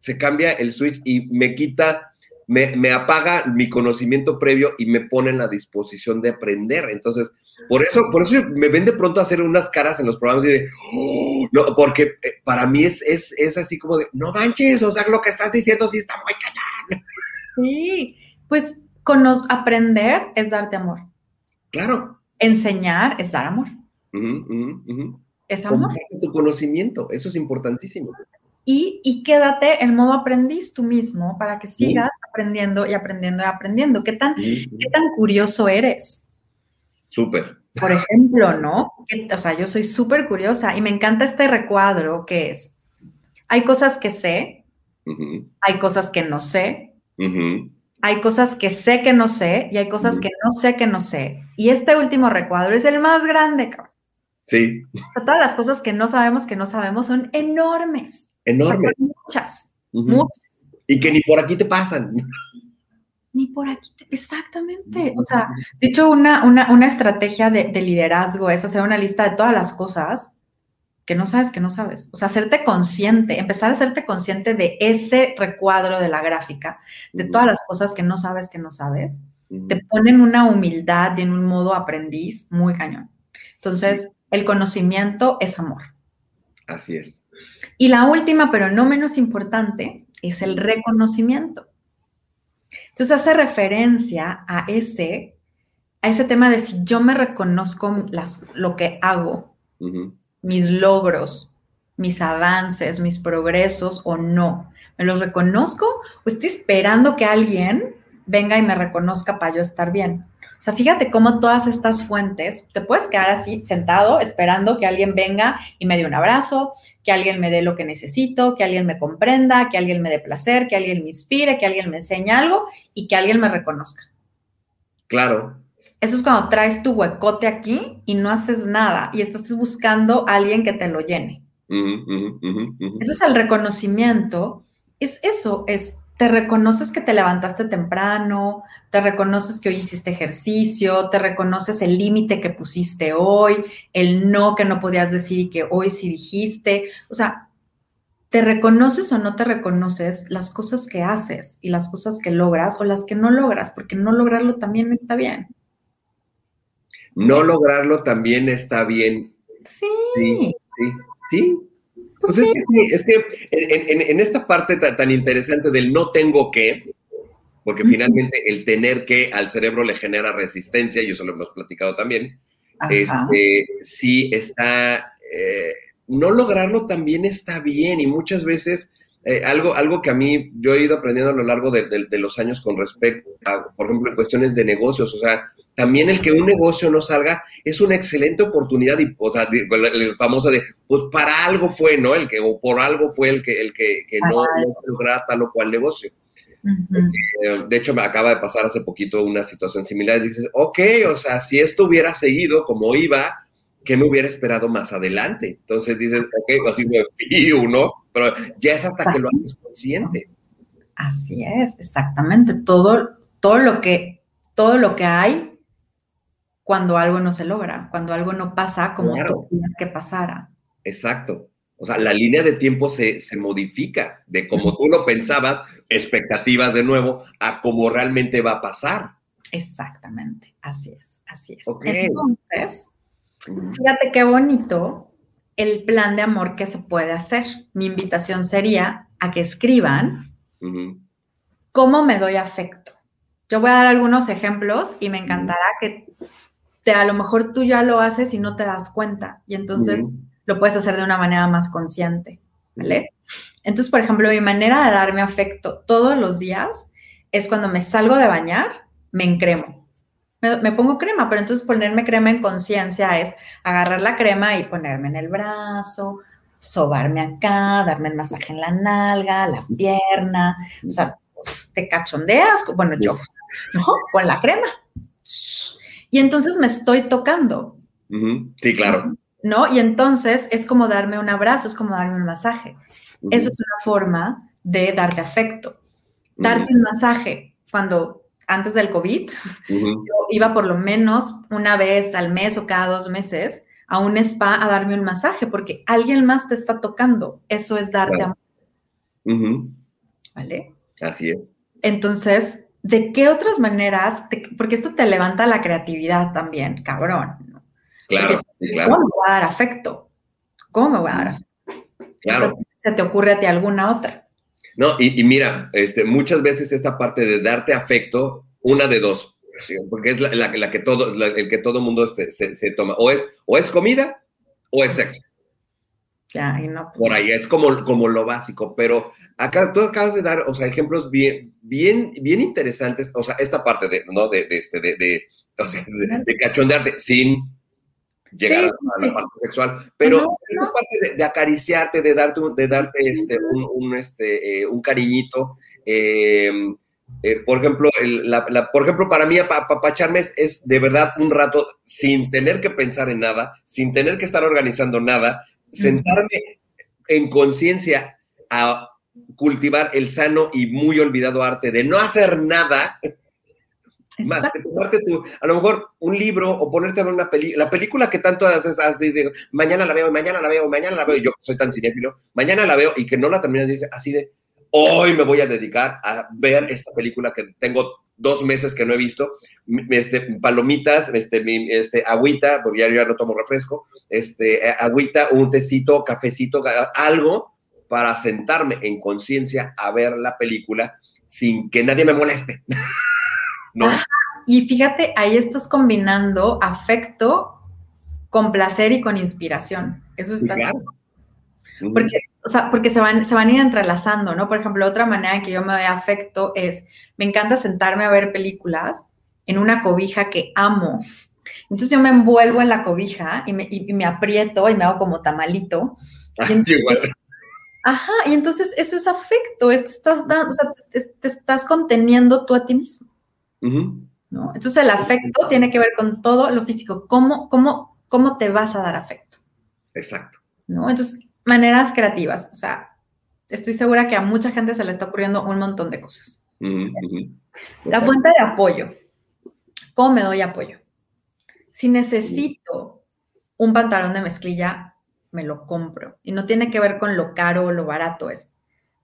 se cambia el switch y me quita me, apaga mi conocimiento previo y me pone en la disposición de aprender. Entonces, por eso, por eso me ven de pronto a hacer unas caras en los programas y de, oh", no, porque eh, para mí es, es, así como de, no manches, o sea, lo que estás diciendo sí está muy cañón. Sí, pues aprender es darte amor. Claro. Enseñar es dar amor. Es amor. tu conocimiento, eso es importantísimo y, quédate en modo aprendiz tú mismo para que sigas aprendiendo y aprendiendo y aprendiendo. ¿Qué tan, ¿qué tan curioso eres? Súper. Por ejemplo, ¿no? O sea, yo soy súper curiosa y me encanta este recuadro que es, hay cosas que sé, hay cosas que no sé, hay cosas que sé que no sé y hay cosas que no sé que no sé. Y este último recuadro es el más grande, cabrón. Sí. todas las cosas que no sabemos que no sabemos son enormes. Enorme. muchas, muchas. Y que ni por aquí te pasan. Ni por aquí, te... exactamente. O sea, de hecho, una, una, una estrategia de, de liderazgo es hacer una lista de todas las cosas que no sabes que no sabes. O sea, hacerte consciente, empezar a hacerte consciente de ese recuadro de la gráfica, de todas las cosas que no sabes que no sabes, te ponen una humildad y en un modo aprendiz muy cañón. Entonces, el conocimiento es amor. Así es. Y la última, pero no menos importante, es el reconocimiento. Entonces hace referencia a ese, a ese tema de si yo me reconozco las, lo que hago, mis logros, mis avances, mis progresos o no. ¿Me los reconozco o estoy esperando que alguien venga y me reconozca para yo estar bien? O sea, fíjate cómo todas estas fuentes, te puedes quedar así sentado esperando que alguien venga y me dé un abrazo, que alguien me dé lo que necesito, que alguien me comprenda, que alguien me dé placer, que alguien me inspire, que alguien me enseñe algo y que alguien me reconozca. Claro. Eso es cuando traes tu huecote aquí y no haces nada y estás buscando a alguien que te lo llene. Entonces el reconocimiento es eso, es te reconoces que te levantaste temprano, te reconoces que hoy hiciste ejercicio, te reconoces el límite que pusiste hoy, el no que no podías decir y que hoy sí dijiste. O sea, te reconoces o no te reconoces las cosas que haces y las cosas que logras o las que no logras, porque no lograrlo también está bien. No lograrlo también está bien. Sí. Sí, sí, sí. Pues es, que, en, esta parte tan, interesante del no tengo que, porque finalmente el tener que al cerebro le genera resistencia, y eso lo hemos platicado también, este, sí está, eh, no lograrlo también está bien y muchas veces eh, algo, algo que a mí yo he ido aprendiendo a lo largo de, los años con respecto a, por ejemplo, en cuestiones de negocios, o sea, también el que un negocio no salga es una excelente oportunidad, y, o sea, el famoso de, pues para algo fue, ¿no? El que, o por algo fue el que, el que, no, no lograra tal o cual negocio. Eh, de hecho, me acaba de pasar hace poquito una situación similar y dices, ok, o sea, si esto hubiera seguido como iba, ¿qué me hubiera esperado más adelante? Entonces dices, ok, así me fui uno, pero ya es hasta que lo haces consciente. Así es, exactamente. Todo, todo lo que, todo lo que hay cuando algo no se logra, cuando algo no pasa como tú quieres que pasara. Exacto. O sea, la línea de tiempo se, se, modifica de como tú lo pensabas, expectativas de nuevo, a cómo realmente va a pasar. Exactamente, así es, así es. Entonces, Fíjate qué bonito el plan de amor que se puede hacer. Mi invitación sería a que escriban cómo me doy afecto. Yo voy a dar algunos ejemplos y me encantará que te, a lo mejor tú ya lo haces y no te das cuenta y entonces lo puedes hacer de una manera más consciente, ¿vale? Entonces, por ejemplo, mi manera de darme afecto todos los días es cuando me salgo de bañar, me encremo me, pongo crema, pero entonces ponerme crema en conciencia es agarrar la crema y ponerme en el brazo, sobarme acá, darme el masaje en la nalga, la pierna, o sea, pues, te cachondeas, bueno, yo, ¿no? Con la crema. Y entonces me estoy tocando. Sí, claro. ¿No? Y entonces es como darme un abrazo, es como darme un masaje. Esa es una forma de darte afecto. Darte un masaje cuando antes del COVID, yo iba por lo menos una vez al mes o cada dos meses a un spa a darme un masaje, porque alguien más te está tocando. Eso es darte amor. ¿Vale? Así es. Entonces, ¿de qué otras maneras? porque esto te levanta la creatividad también, cabrón. Claro, ¿Cómo me voy a dar afecto? ¿Cómo me voy a dar afecto? Claro. ¿Se te ocurre a ti alguna otra? No, y, mira, este, muchas veces esta parte de darte afecto, una de dos, porque es la, que todo, el que todo mundo este, se, toma, o es, o es comida o es sexo. Ya, y no, pues Por ahí es como, como lo básico, pero acá tú acabas de dar, o sea, ejemplos bien, bien, bien interesantes, o sea, esta parte de, ¿no? De, este, de, de, de cachondearte sin llegar a, la parte sexual, pero esa parte de, acariciarte, de darte, de darte este, un, este, eh, un cariñito, em, eh, por ejemplo, la, por ejemplo, para mí apapacharme es, es, de verdad un rato sin tener que pensar en nada, sin tener que estar organizando nada, sentarme en conciencia a cultivar el sano y muy olvidado arte de no hacer nada más que tomarte tu, a lo mejor un libro o ponerte a ver una película, la película que tanto haces, has de, mañana la veo, mañana la veo, mañana la veo, yo soy tan cinéfilo, mañana la veo y que no la terminas, dice así de, hoy me voy a dedicar a ver esta película que tengo dos meses que no he visto, este, palomitas, este, este, agüita, porque ya, ya no tomo refresco, este, eh, agüita, un tecito, cafecito, algo para sentarme en conciencia a ver la película sin que nadie me moleste. ¿No? y fíjate, ahí estás combinando afecto con placer y con inspiración. Eso está claro. Porque, o sea, porque se van, se van a ir entrelazando, ¿no? Por ejemplo, otra manera que yo me doy afecto es, me encanta sentarme a ver películas en una cobija que amo. Entonces yo me envuelvo en la cobija y me, y, me aprieto y me hago como tamalito. Ah, igual. Ajá, y entonces eso es afecto, te estás, dando, o sea, te, estás conteniendo tú a ti mismo. ¿No? Entonces el afecto tiene que ver con todo lo físico, cómo, cómo, cómo te vas a dar afecto. Exacto. ¿no? Entonces, maneras creativas, o sea, estoy segura que a mucha gente se le está ocurriendo un montón de cosas. La fuente de apoyo. ¿Cómo me doy apoyo? Si necesito un pantalón de mezclilla, me lo compro. Y no tiene que ver con lo caro o lo barato, es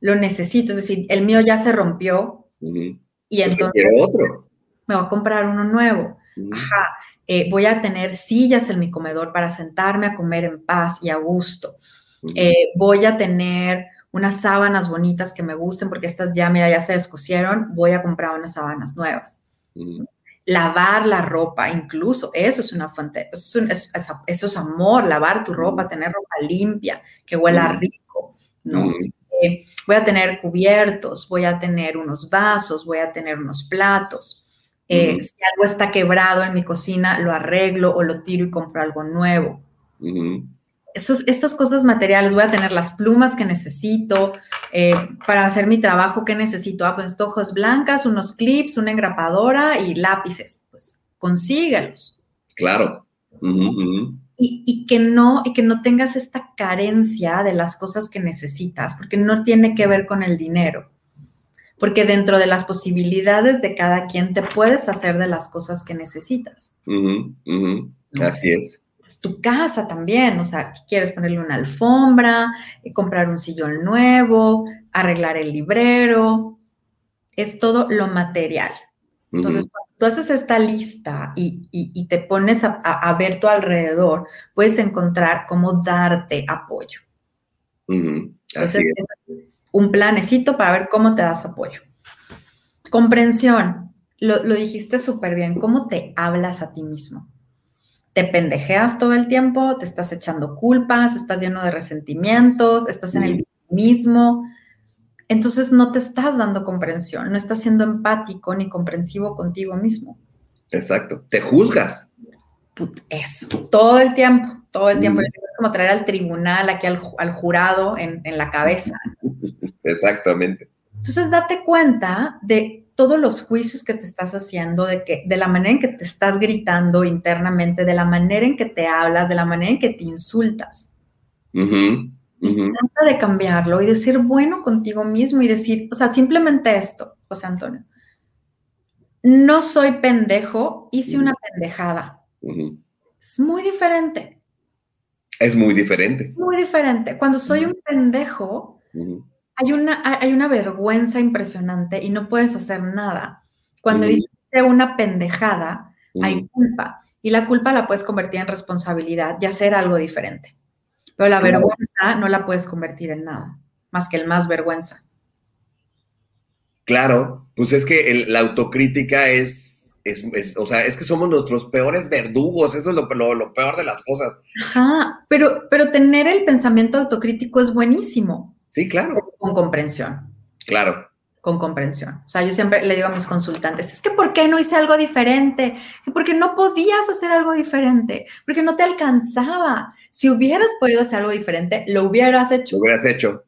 lo necesito. Es decir, el mío ya se rompió y entonces otro. Me voy a comprar uno nuevo. Ajá. Eh, voy a tener sillas en mi comedor para sentarme a comer en paz y a gusto. Eh, voy a tener unas sábanas bonitas que me gusten porque estas ya, mira, ya se descosieron. Voy a comprar unas sábanas nuevas lavar la ropa, incluso, eso es una fuente, eso es, amor, lavar tu ropa, tener ropa limpia, que huela rico, ¿no? Eh, voy a tener cubiertos, voy a tener unos vasos, voy a tener unos platos. Eh, si algo está quebrado en mi cocina, lo arreglo o lo tiro y compro algo nuevo estas cosas materiales, voy a tener las plumas que necesito eh, para hacer mi trabajo, que necesito? Ah, pues hojas blancas, unos clips, una engrapadora y lápices. Pues consíguelos. Claro. Y, que no, y que no tengas esta carencia de las cosas que necesitas, porque no tiene que ver con el dinero. Porque dentro de las posibilidades de cada quien te puedes hacer de las cosas que necesitas. Así es tu casa también, o sea, quieres ponerle una alfombra, eh, comprar un sillón nuevo, arreglar el librero, es todo lo material. Entonces, cuando tú haces esta lista y, te pones a, ver tu alrededor, puedes encontrar cómo darte apoyo. Entonces, un planecito para ver cómo te das apoyo. Comprensión, lo, lo dijiste súper bien, cómo te hablas a ti mismo te pendejeas todo el tiempo, te estás echando culpas, estás lleno de resentimientos, estás en el mismo. Entonces no te estás dando comprensión, no estás siendo empático ni comprensivo contigo mismo. Exacto, te juzgas. Eso, todo el tiempo, todo el tiempo. Es como traer al tribunal, aquí al, jurado en, en la cabeza. Exactamente. Entonces date cuenta de todos los juicios que te estás haciendo, de, que, de la manera en que te estás gritando internamente, de la manera en que te hablas, de la manera en que te insultas. Trata de cambiarlo y de ser bueno contigo mismo y decir, o sea, simplemente esto, José Antonio. No soy pendejo, hice una pendejada. Es muy diferente. Es muy diferente. Muy diferente. Cuando soy un pendejo, hay una, hay una vergüenza impresionante y no puedes hacer nada. Cuando dices una pendejada, hay culpa. Y la culpa la puedes convertir en responsabilidad y hacer algo diferente. Pero la vergüenza no la puedes convertir en nada, más que el más vergüenza. Claro, pues es que la autocrítica es, es, o sea, es que somos nuestros peores verdugos, eso es lo, lo, peor de las cosas. Ajá, pero, pero tener el pensamiento autocrítico es buenísimo. Sí, claro. Con comprensión. Claro. Con comprensión. O sea, yo siempre le digo a mis consultantes, es que ¿por qué no hice algo diferente? Porque no podías hacer algo diferente, porque no te alcanzaba. Si hubieras podido hacer algo diferente, lo hubieras hecho. Lo hubieras hecho.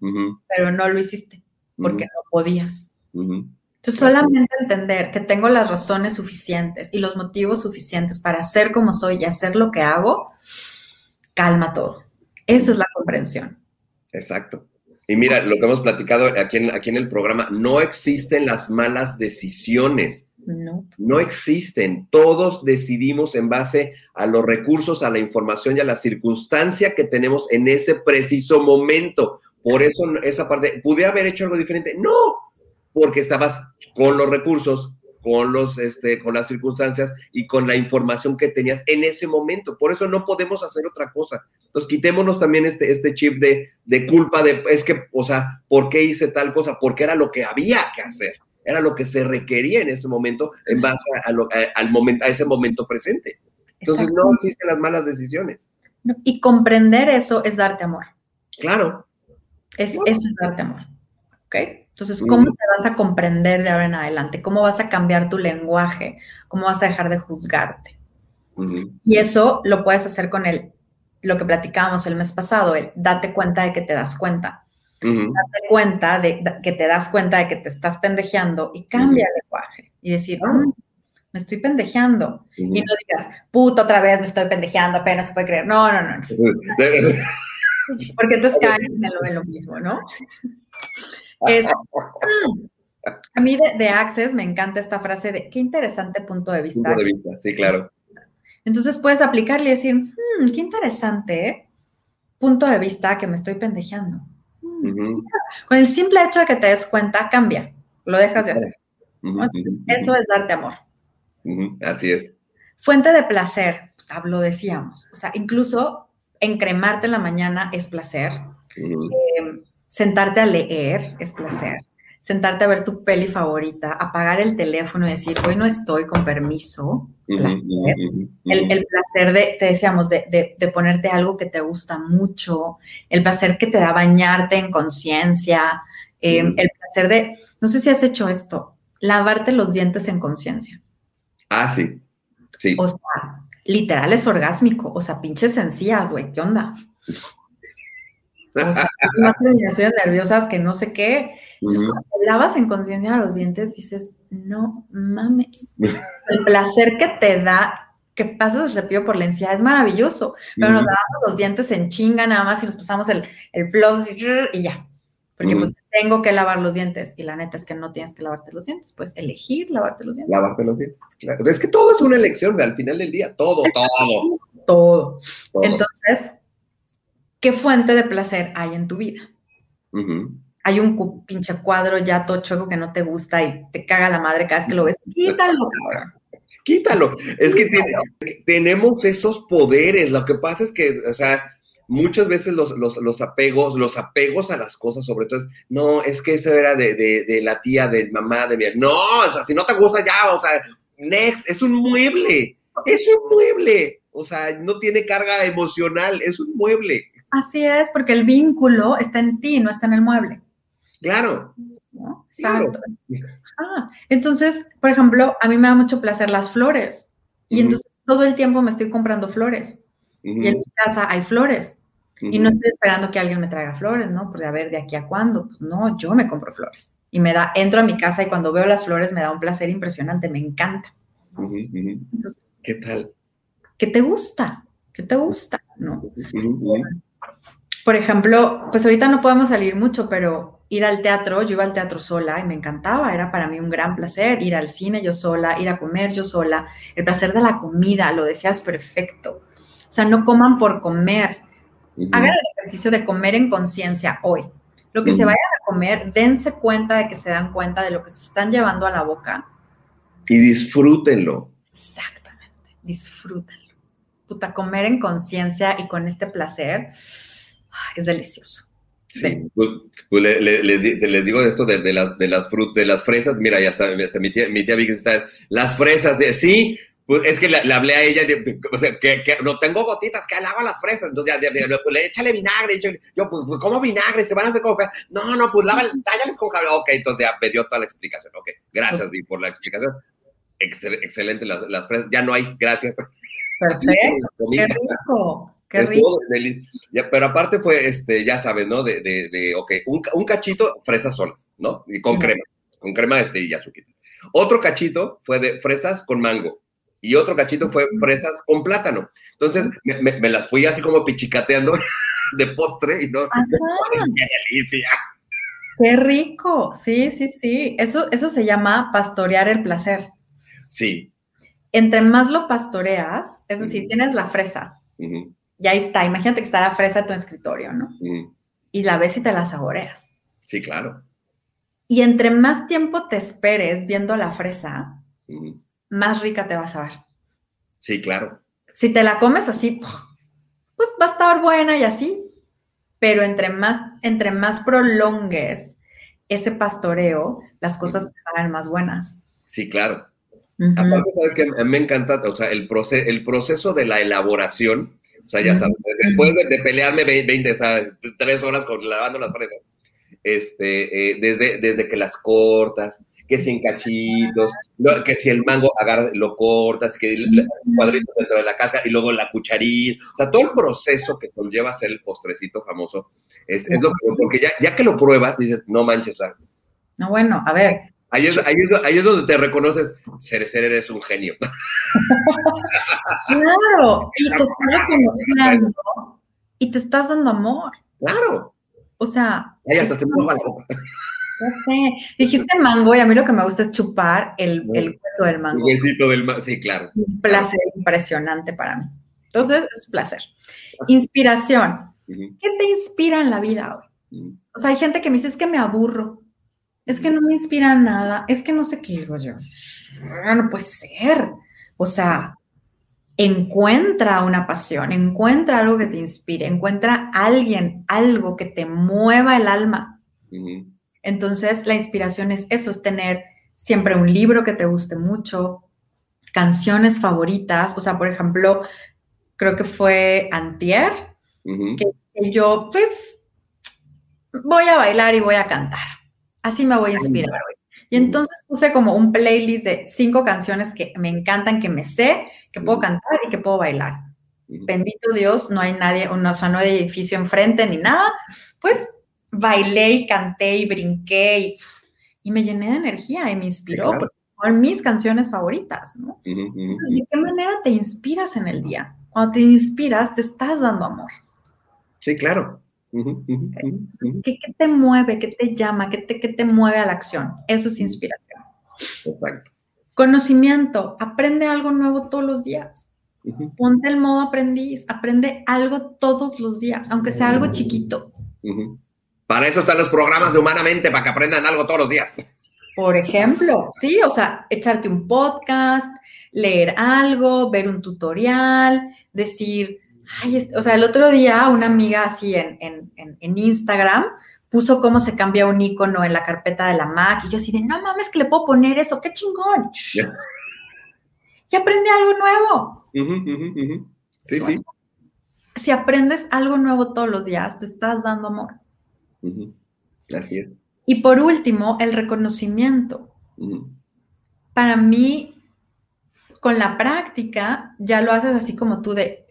Pero no lo hiciste, porque no podías. Entonces, solamente entender que tengo las razones suficientes y los motivos suficientes para ser como soy y hacer lo que hago, calma todo. Esa es la comprensión. Exacto. Y mira, lo que hemos platicado aquí en, aquí en el programa, no existen las malas decisiones. No. No existen. Todos decidimos en base a los recursos, a la información y a la circunstancia que tenemos en ese preciso momento. Por eso esa parte, ¿pude haber hecho algo diferente? No, porque estabas con los recursos, con los, este, con las circunstancias y con la información que tenías en ese momento. Por eso no podemos hacer otra cosa. Entonces, quitémonos también este, este chip de, de culpa de, es que, o sea, ¿por qué hice tal cosa? Porque era lo que había que hacer. Era lo que se requería en ese momento en base a, lo, a, al momento, a ese momento presente. Entonces, no existen las malas decisiones. Y comprender eso es darte amor. Claro. Es, claro. Eso es darte amor. ¿Ok? Entonces, ¿cómo te vas a comprender de ahora en adelante? ¿Cómo vas a cambiar tu lenguaje? ¿Cómo vas a dejar de juzgarte? Uh -huh. Y eso lo puedes hacer con el, lo que platicábamos el mes pasado, el date cuenta de que te das cuenta. Uh -huh. Date cuenta de, de, que te das cuenta de que te estás pendejeando y cambia uh -huh. el lenguaje. Y decir, oh, me estoy pendejeando. Y no digas, puta, otra vez me estoy pendejeando, apenas se puede creer. No, no, no. no. Porque entonces caes en lo, en lo mismo, ¿no? Es, a mí de, de, Access me encanta esta frase de qué interesante punto de vista. Punto de vista, sí, claro. Entonces puedes aplicarle y decir, mmm, qué interesante punto de vista que me estoy pendejeando. Mm, uh -huh. Con el simple hecho de que te des cuenta, cambia, lo dejas de hacer. Uh -huh, Entonces, -huh. Eso es darte amor. Así es. Fuente de placer, lo decíamos. O sea, incluso encremarte en la mañana es placer. Eh, Sentarte a leer es placer. Sentarte a ver tu peli favorita, apagar el teléfono y decir, hoy no estoy con permiso. Placer. Uh -huh, uh -huh. El, el, placer de, te decíamos, de, de, de, ponerte algo que te gusta mucho. El placer que te da bañarte en conciencia. Eh, -huh. El placer de, no sé si has hecho esto, lavarte los dientes en conciencia. Ah, sí. Sí. O sea, literal es orgásmico. O sea, pinches sencillas, güey, ¿qué onda? O sea, terminaciones nerviosas que no sé qué. Entonces, uh -huh. cuando te lavas en conciencia los dientes, dices, no mames. El placer que te da que pasas el cepillo por la encía es maravilloso. Pero uh -huh. nos lavamos los dientes en chinga nada más y nos pasamos el, el floss y, y ya. Porque uh -huh. pues tengo que lavar los dientes. Y la neta es que no tienes que lavarte los dientes. Puedes elegir lavarte los dientes. Lavarte los dientes, claro. Es que todo es una elección, al final del día. Todo, todo. todo. todo. Entonces, ¿qué fuente de placer hay en tu vida? Uh -huh. Hay un pinche cuadro ya tocho que no te gusta y te caga la madre cada vez que lo ves. Quítalo, cabrón. Quítalo. Es que tenemos esos poderes. Lo que pasa es que, o sea, muchas veces los, los, los, apegos, los apegos a las cosas, sobre todo, es, no, es que eso era de, de, de la tía, de mamá, de mi. No, o sea, si no te gusta ya, o sea, next, es un mueble. Es un mueble. O sea, no tiene carga emocional, es un mueble. Así es, porque el vínculo está en ti, no está en el mueble. Claro. ¿No? Exacto. Claro. Ah, entonces, por ejemplo, a mí me da mucho placer las flores. Y uh -huh. entonces todo el tiempo me estoy comprando flores. Uh -huh. Y en mi casa hay flores. Uh -huh. Y no estoy esperando que alguien me traiga flores, ¿no? Porque a ver, ¿de aquí a cuándo? Pues no, yo me compro flores. Y me da, entro a mi casa y cuando veo las flores me da un placer impresionante, me encanta. Entonces, ¿Qué tal? ¿Qué te gusta? ¿Qué te gusta? ¿No? Por ejemplo, pues ahorita no podemos salir mucho, pero ir al teatro, yo iba al teatro sola y me encantaba, era para mí un gran placer ir al cine yo sola, ir a comer yo sola, el placer de la comida, lo deseas perfecto. O sea, no coman por comer, uh -huh. hagan el ejercicio de comer en conciencia hoy. Lo que uh -huh. se vayan a comer, dense cuenta de que se dan cuenta de lo que se están llevando a la boca. Y disfrútenlo. Exactamente, disfrútenlo. Puta, comer en conciencia y con este placer es delicioso. Sí, pues, pues le, le, les, les, digo esto de, de, las, de, las frut, de las fresas, mira, ya está, está mi tía, mi tía Vicky está, las fresas, de, sí, pues es que le, le hablé a ella, de, o sea, que, que, no tengo gotitas, que hago las fresas, entonces pues, le échale vinagre, yo, yo pues, pues, ¿cómo vinagre? ¿Se van a hacer como No, no, pues lava, tállales con jabón, ok, entonces ya me dio toda la explicación, ok, gracias, Vi, por la explicación, Excel, excelente las, las fresas, ya no hay, gracias. Perfecto, qué rico. Qué rico. Ya, pero aparte fue, este, ya sabes, ¿no? De, de, de ok, un, un, cachito, fresas solas, ¿no? Y con crema, con crema este y azúcar. Otro cachito fue de fresas con mango. Y otro cachito fue fresas con plátano. Entonces, me, me, me las fui así como pichicateando. de postre y no, qué delicia. Qué rico, sí, sí, sí. Eso, eso se llama pastorear el placer. Sí. Entre más lo pastoreas, es decir, tienes la fresa, y ahí está, imagínate que está la fresa de tu escritorio, ¿no? Y la ves y te la saboreas. Sí, claro. Y entre más tiempo te esperes viendo la fresa, más rica te vas a ver. Sí, claro. Si te la comes así, pues va a estar buena y así, pero entre más, entre más prolongues ese pastoreo, las cosas te salen más buenas. Sí, claro. Aparte, sabes que me encanta, o sea, el, proceso, el proceso de la elaboración, o sea, ya sabes, después de, pelearme 20, o sea, tres horas con, lavando las fresas, este, eh, desde, desde que las cortas, que si en cachitos, que si el mango agarra, lo cortas, que el cuadrito dentro de la casca y luego la cucharita, o sea, todo el proceso que conlleva hacer el postrecito famoso, es, es lo que, porque ya, ya que lo pruebas, dices, no manches, o sea, No, bueno, a ver. Ahí es, ahí, es, ahí es, donde te reconoces, Cerecer eres un genio. Claro, y te estás reconociendo y te estás dando amor. Claro. O sea. Ahí hasta se me la boca. Dijiste mango y a mí lo que me gusta es chupar el, el hueso del mango. El huesito del mango, sí, claro. Un placer impresionante para mí. Entonces, es placer. Inspiración. ¿Qué te inspira en la vida hoy? O sea, hay gente que me dice, es que me aburro, es que no me inspira nada, es que no sé qué digo yo. No puede ser. O sea, encuentra una pasión, encuentra algo que te inspire, encuentra alguien, algo que te mueva el alma. Entonces, la inspiración es eso, es tener siempre un libro que te guste mucho, canciones favoritas, o sea, por ejemplo, creo que fue Antier, que yo, pues, voy a bailar y voy a cantar. Así me voy a inspirar hoy. Y entonces puse como un playlist de cinco canciones que me encantan, que me sé, que puedo cantar y que puedo bailar. Bendito Dios, no hay nadie, o sea, no hay edificio enfrente ni nada. Pues bailé y canté y brinqué y, me llené de energía y me inspiró. Con mis canciones favoritas, ¿no? ¿De qué manera te inspiras en el día? Cuando te inspiras, te estás dando amor. Sí, claro. ¿Qué, te mueve? ¿Qué te llama? ¿Qué te, te mueve a la acción? Eso es inspiración. Exacto. Conocimiento. Aprende algo nuevo todos los días. Ponte el modo aprendiz. Aprende algo todos los días, aunque sea algo chiquito. Para eso están los programas de Humanamente, para que aprendan algo todos los días. Por ejemplo, sí, o sea, echarte un podcast, leer algo, ver un tutorial, decir, ay, o sea, el otro día una amiga así en, en, Instagram puso cómo se cambia un icono en la carpeta de la Mac y yo así de, no mames que le puedo poner eso, qué chingón. Y aprende algo nuevo. Sí, sí. Si aprendes algo nuevo todos los días, te estás dando amor. Así es. Y por último, el reconocimiento. Para mí, con la práctica, ya lo haces así como tú de,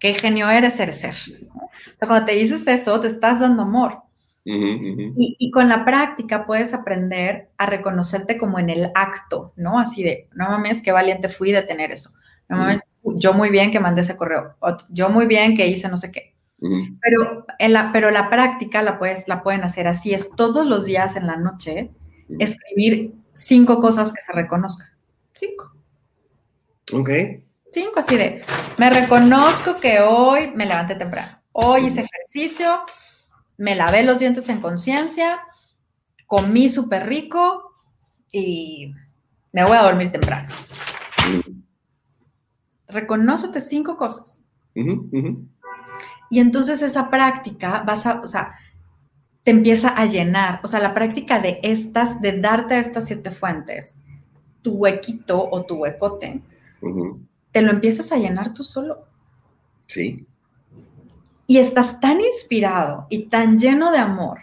qué genio eres, eres ser. O sea, cuando te dices eso, te estás dando amor. Y, con la práctica puedes aprender a reconocerte como en el acto, ¿no? Así de, no mames, qué valiente fui de tener eso. No mames, yo muy bien que mandé ese correo. yo muy bien que hice no sé qué. Pero, en la, pero la práctica la, puedes, la pueden hacer así, es todos los días en la noche escribir cinco cosas que se reconozcan. Cinco. Ok. Cinco, así de, me reconozco que hoy me levanté temprano, hoy hice ejercicio, me lavé los dientes en conciencia, comí súper rico y me voy a dormir temprano. Reconócete cinco cosas. Y entonces esa práctica vas a, o sea, te empieza a llenar. O sea, la práctica de estas, de darte a estas siete fuentes, tu huequito o tu huecote, te lo empiezas a llenar tú solo. Sí. Y estás tan inspirado y tan lleno de amor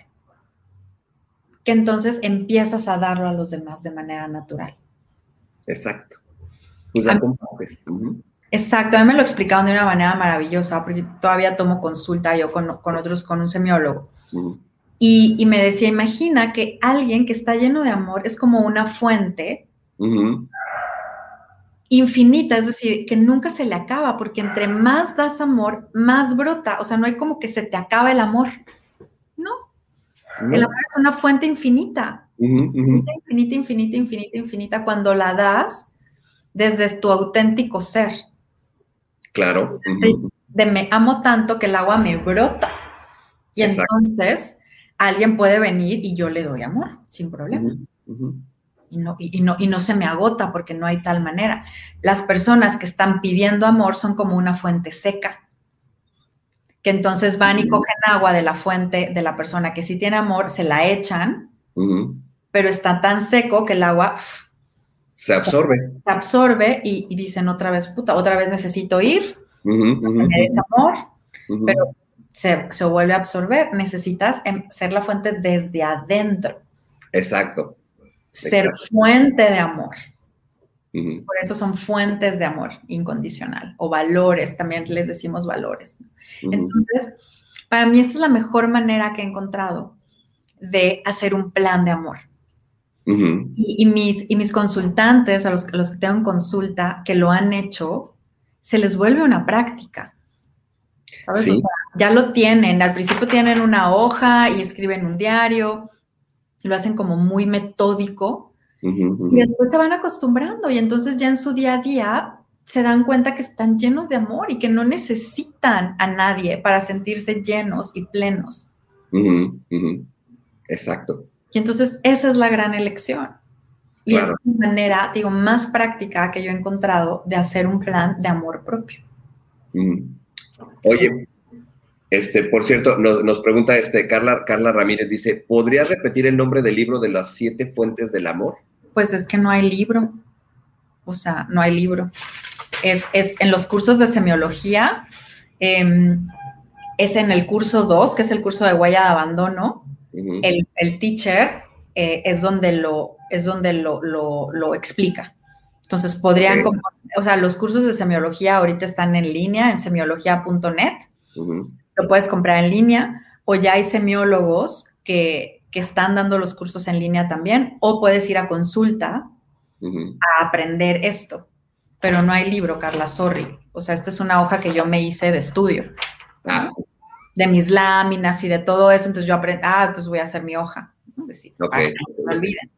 que entonces empiezas a darlo a los demás de manera natural. Exacto. Y la compartes. Exacto, a mí me lo explicaron de una manera maravillosa, porque todavía tomo consulta yo con, otros, con un semiólogo. y, me decía, imagina que alguien que está lleno de amor es como una fuente infinita, es decir, que nunca se le acaba, porque entre más das amor, más brota. O sea, no hay como que se te acaba el amor. No. El amor es una fuente infinita. Infinita, infinita, infinita, infinita, cuando la das desde tu auténtico ser. Claro. De, me amo tanto que el agua me brota. Y entonces alguien puede venir y yo le doy amor, sin problema y no, y, no, y no se me agota porque no hay tal manera. Las personas que están pidiendo amor son como una fuente seca, que entonces van y cogen agua de la fuente de la persona que sí tiene amor, se la echan, pero está tan seco que el agua se absorbe. Se absorbe y, dicen otra vez, puta, otra vez necesito ir, uh amor, pero se, se, vuelve a absorber. Necesitas em, ser la fuente desde adentro. Exacto ser fuente de amor. Por eso son fuentes de amor incondicional o valores, también les decimos valores. Entonces, para mí esta es la mejor manera que he encontrado de hacer un plan de amor. y, mis, y mis consultantes, a los, los que tengo en consulta, que lo han hecho, se les vuelve una práctica. ya lo tienen, al principio tienen una hoja y escriben un diario, lo hacen como muy metódico y después se van acostumbrando y entonces ya en su día a día se dan cuenta que están llenos de amor y que no necesitan a nadie para sentirse llenos y plenos. Exacto. Y entonces esa es la gran elección. Y es la manera, digo, más práctica que yo he encontrado de hacer un plan de amor propio. Oye, este, por cierto, nos, pregunta este, Carla, Carla Ramírez, dice, ¿podrías repetir el nombre del libro de las siete fuentes del amor? Pues es que no hay libro. O sea, no hay libro. Es, en los cursos de semiología, em, es en el curso 2, que es el curso de huella de abandono. el, teacher eh, es donde, lo, es donde lo, lo, explica. Entonces, podrían, o sea, los cursos de semiología ahorita están en línea en semiología.net lo puedes comprar en línea o ya hay semiólogos que, están dando los cursos en línea también o puedes ir a consulta a aprender esto. Pero no hay libro, Carla, sorry. O sea, esta es una hoja que yo me hice de estudio. Ah. De mis láminas y de todo eso. Entonces yo aprendí, ah, entonces voy a hacer mi hoja. Pues no olviden.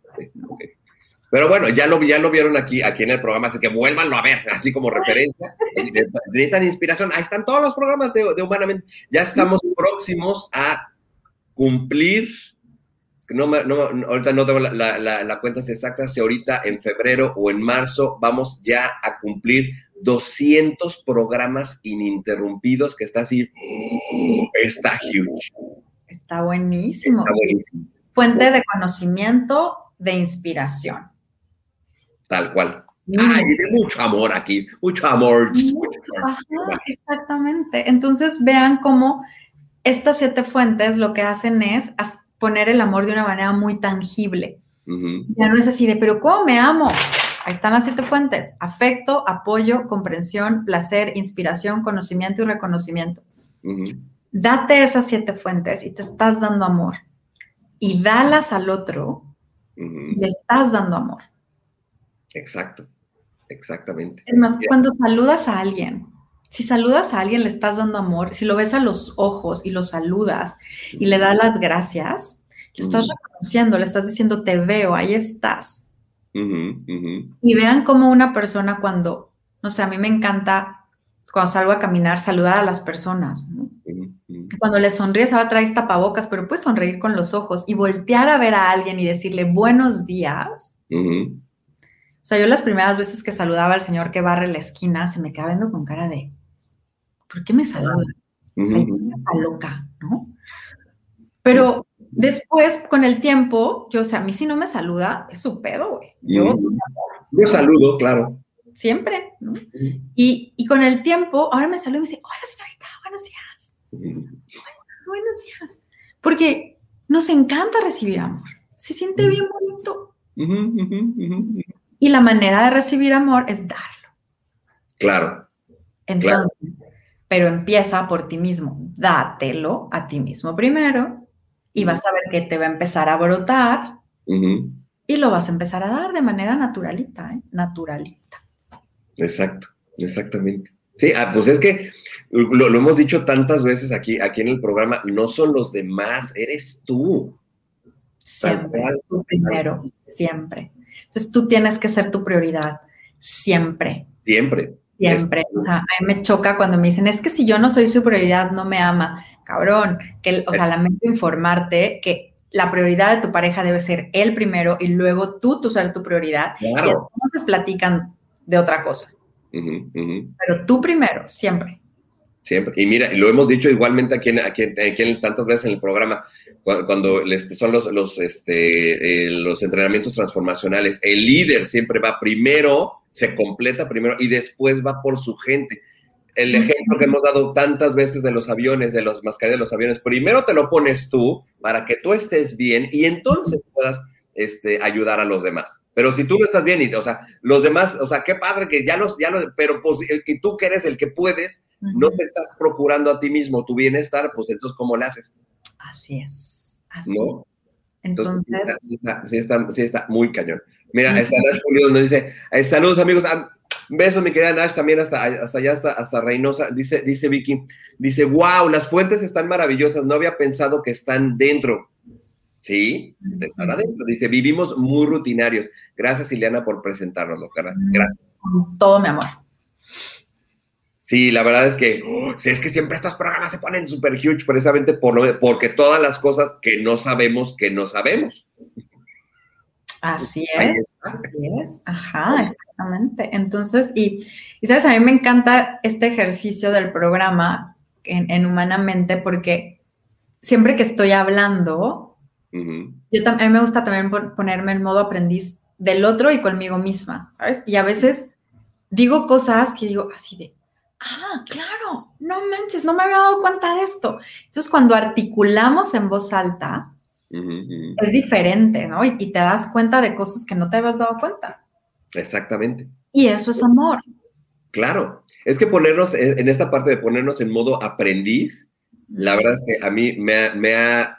Pero bueno, ya lo, ya lo vieron aquí, aquí en el programa, así que vuélvanlo a ver, así como referencia. Necesitan inspiración. Ahí están todos los programas de, Humanamente. Ya estamos próximos a cumplir. No, no, ahorita no tengo la, la, cuenta exacta, si ahorita en febrero o en marzo vamos ya a cumplir 200 programas ininterrumpidos, que está así, está huge. Está buenísimo. Está buenísimo. Fuente de conocimiento, de inspiración. Tal cual. Ay, de mucho amor aquí, mucho amor. exactamente. Entonces vean cómo estas siete fuentes lo que hacen es poner el amor de una manera muy tangible. Ya no es así de, pero ¿cómo me amo? Ahí están las siete fuentes. Afecto, apoyo, comprensión, placer, inspiración, conocimiento y reconocimiento. Date esas siete fuentes y te estás dando amor. Y dalas al otro, le estás dando amor. Exacto, exactamente. Es más, cuando saludas a alguien, si saludas a alguien le estás dando amor, si lo ves a los ojos y lo saludas y le das las gracias, le estás reconociendo, le estás diciendo te veo, ahí estás. Y vean cómo una persona cuando, no sé, a mí me encanta cuando salgo a caminar saludar a las personas. Cuando le sonríes, ahora traes tapabocas, pero puedes sonreír con los ojos y voltear a ver a alguien y decirle buenos días. O sea, yo las primeras veces que saludaba al señor que barre la esquina, se me quedaba viendo con cara de, ¿por qué me saluda? O sea, está loca, ¿no? Pero después, con el tiempo, yo, o sea, a mí si no me saluda, es su pedo, güey. Yo, yo saludo, claro. Siempre, ¿no? Y, y, con el tiempo, ahora me saluda y me dice, hola señorita, buenos días. buenos días. Porque nos encanta recibir amor. Se siente bien bonito. Y la manera de recibir amor es darlo. Claro. Entonces, pero empieza por ti mismo. Dátelo a ti mismo primero y vas a ver que te va a empezar a brotar y lo vas a empezar a dar de manera naturalita, ¿eh? Naturalita. Exacto, exactamente. Sí, ah, pues es que lo, hemos dicho tantas veces aquí, aquí en el programa, no son los demás, eres tú. Siempre, tú primero, siempre. Entonces tú tienes que ser tu prioridad, siempre. Siempre. Siempre. O sea, a mí me choca cuando me dicen, es que si yo no soy su prioridad, no me ama. Cabrón, que, o sea, lamento informarte que la prioridad de tu pareja debe ser él primero y luego tú, tú ser tu prioridad. Claro. Y entonces platican de otra cosa. Pero tú primero, siempre. Siempre. Y mira, lo hemos dicho igualmente aquí, en, aquí, aquí tantas veces en el programa, cuando, este, son los, los, este, eh, los entrenamientos transformacionales, el líder siempre va primero, se completa primero y después va por su gente. El ejemplo que hemos dado tantas veces de los aviones, de los mascarillas de los aviones, primero te lo pones tú para que tú estés bien y entonces puedas este, ayudar a los demás. Pero si tú no estás bien, y, o sea, los demás, o sea, qué padre que ya los, ya los, pero pues, y tú que eres el que puedes, no te estás procurando a ti mismo tu bienestar, pues entonces, ¿cómo le haces? Así es. Así ¿No? Entonces, sí, está, sí, está, sí, está, muy cañón. Mira, está Nash Pulido nos dice, eh, saludos amigos, besos mi querida Nash, también hasta, hasta allá, hasta, hasta Reynosa, dice, dice Vicky, dice, wow, las fuentes están maravillosas, no había pensado que están dentro. Sí, están adentro. Dice, vivimos muy rutinarios. Gracias, Ileana, por presentárnoslo. Gracias. Todo mi amor. Sí, la verdad es que, oh, es que siempre estos programas se ponen súper huge precisamente por porque todas las cosas que no sabemos, que no sabemos. Así es, así es, ajá, exactamente. Entonces, y, y, sabes, a mí me encanta este ejercicio del programa en, en Humanamente porque siempre que estoy hablando, yo a mí me gusta también ponerme en modo aprendiz del otro y conmigo misma, ¿sabes? Y a veces digo cosas que digo así de, ah, claro, no manches, no me había dado cuenta de esto. Entonces, cuando articulamos en voz alta, es diferente, ¿no? Y, te das cuenta de cosas que no te habías dado cuenta. Exactamente. Y eso es amor. Claro, es que ponernos en esta parte de ponernos en modo aprendiz, la verdad es que a mí me ha,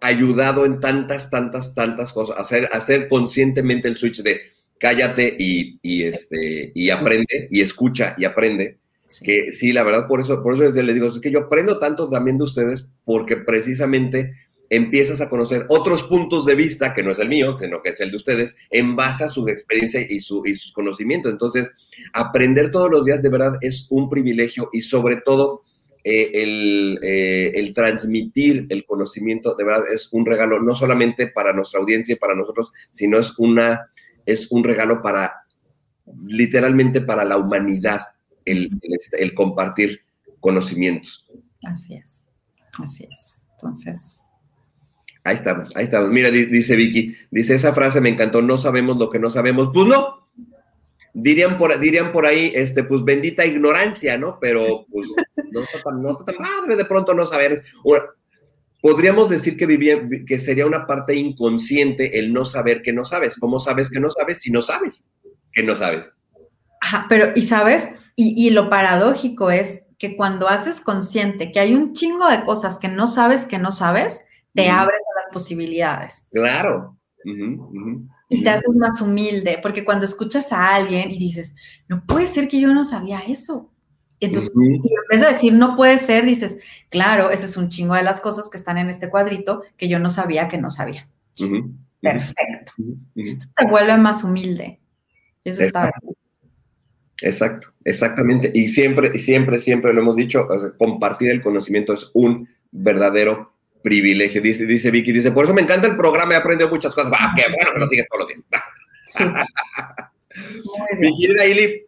ayudado en tantas, tantas, tantas cosas, hacer, hacer conscientemente el switch de cállate y, y, este, y aprende, y escucha y aprende. Que sí, la verdad, por eso, por eso les digo, es que yo aprendo tanto también de ustedes, porque precisamente empiezas a conocer otros puntos de vista, que no es el mío, sino que es el de ustedes, en base a su experiencia y, su, y sus conocimientos. Entonces, aprender todos los días de verdad es un privilegio y sobre todo eh, el, eh, el, transmitir el conocimiento, de verdad es un regalo, no solamente para nuestra audiencia y para nosotros, sino es, una, es un regalo para, literalmente para la humanidad, el, el, este, el compartir conocimientos. Así es, así es. Entonces, Ahí estamos, ahí estamos. Mira, dice Vicky, dice esa frase me encantó, no sabemos lo que no sabemos. Pues no, dirían por, dirían por ahí, este, pues bendita ignorancia, ¿no? Pero pues no está tan, no está tan madre de pronto no saber. podríamos decir que, vivía, que sería una parte inconsciente el no saber que no sabes. ¿Cómo sabes que no sabes si no sabes que no sabes? Ajá, pero y sabes, y, y lo paradójico es que cuando haces consciente que hay un chingo de cosas que no sabes que no sabes, te abres a las posibilidades. Claro. Y te haces más humilde, porque cuando escuchas a alguien y dices, no puede ser que yo no sabía eso. Entonces, en vez de decir no puede ser, dices, claro, ese es un chingo de las cosas que están en este cuadrito que yo no sabía que no sabía. Perfecto. te vuelve más humilde. Eso está Exacto, exactamente. Y siempre, siempre, siempre lo hemos dicho, compartir el conocimiento es un verdadero privilegio. Dice, dice Vicky, dice, por eso me encanta el programa y aprendo muchas cosas. ¡Ah, qué bueno que lo sigues todos los días! Sí. Mi querida Ili,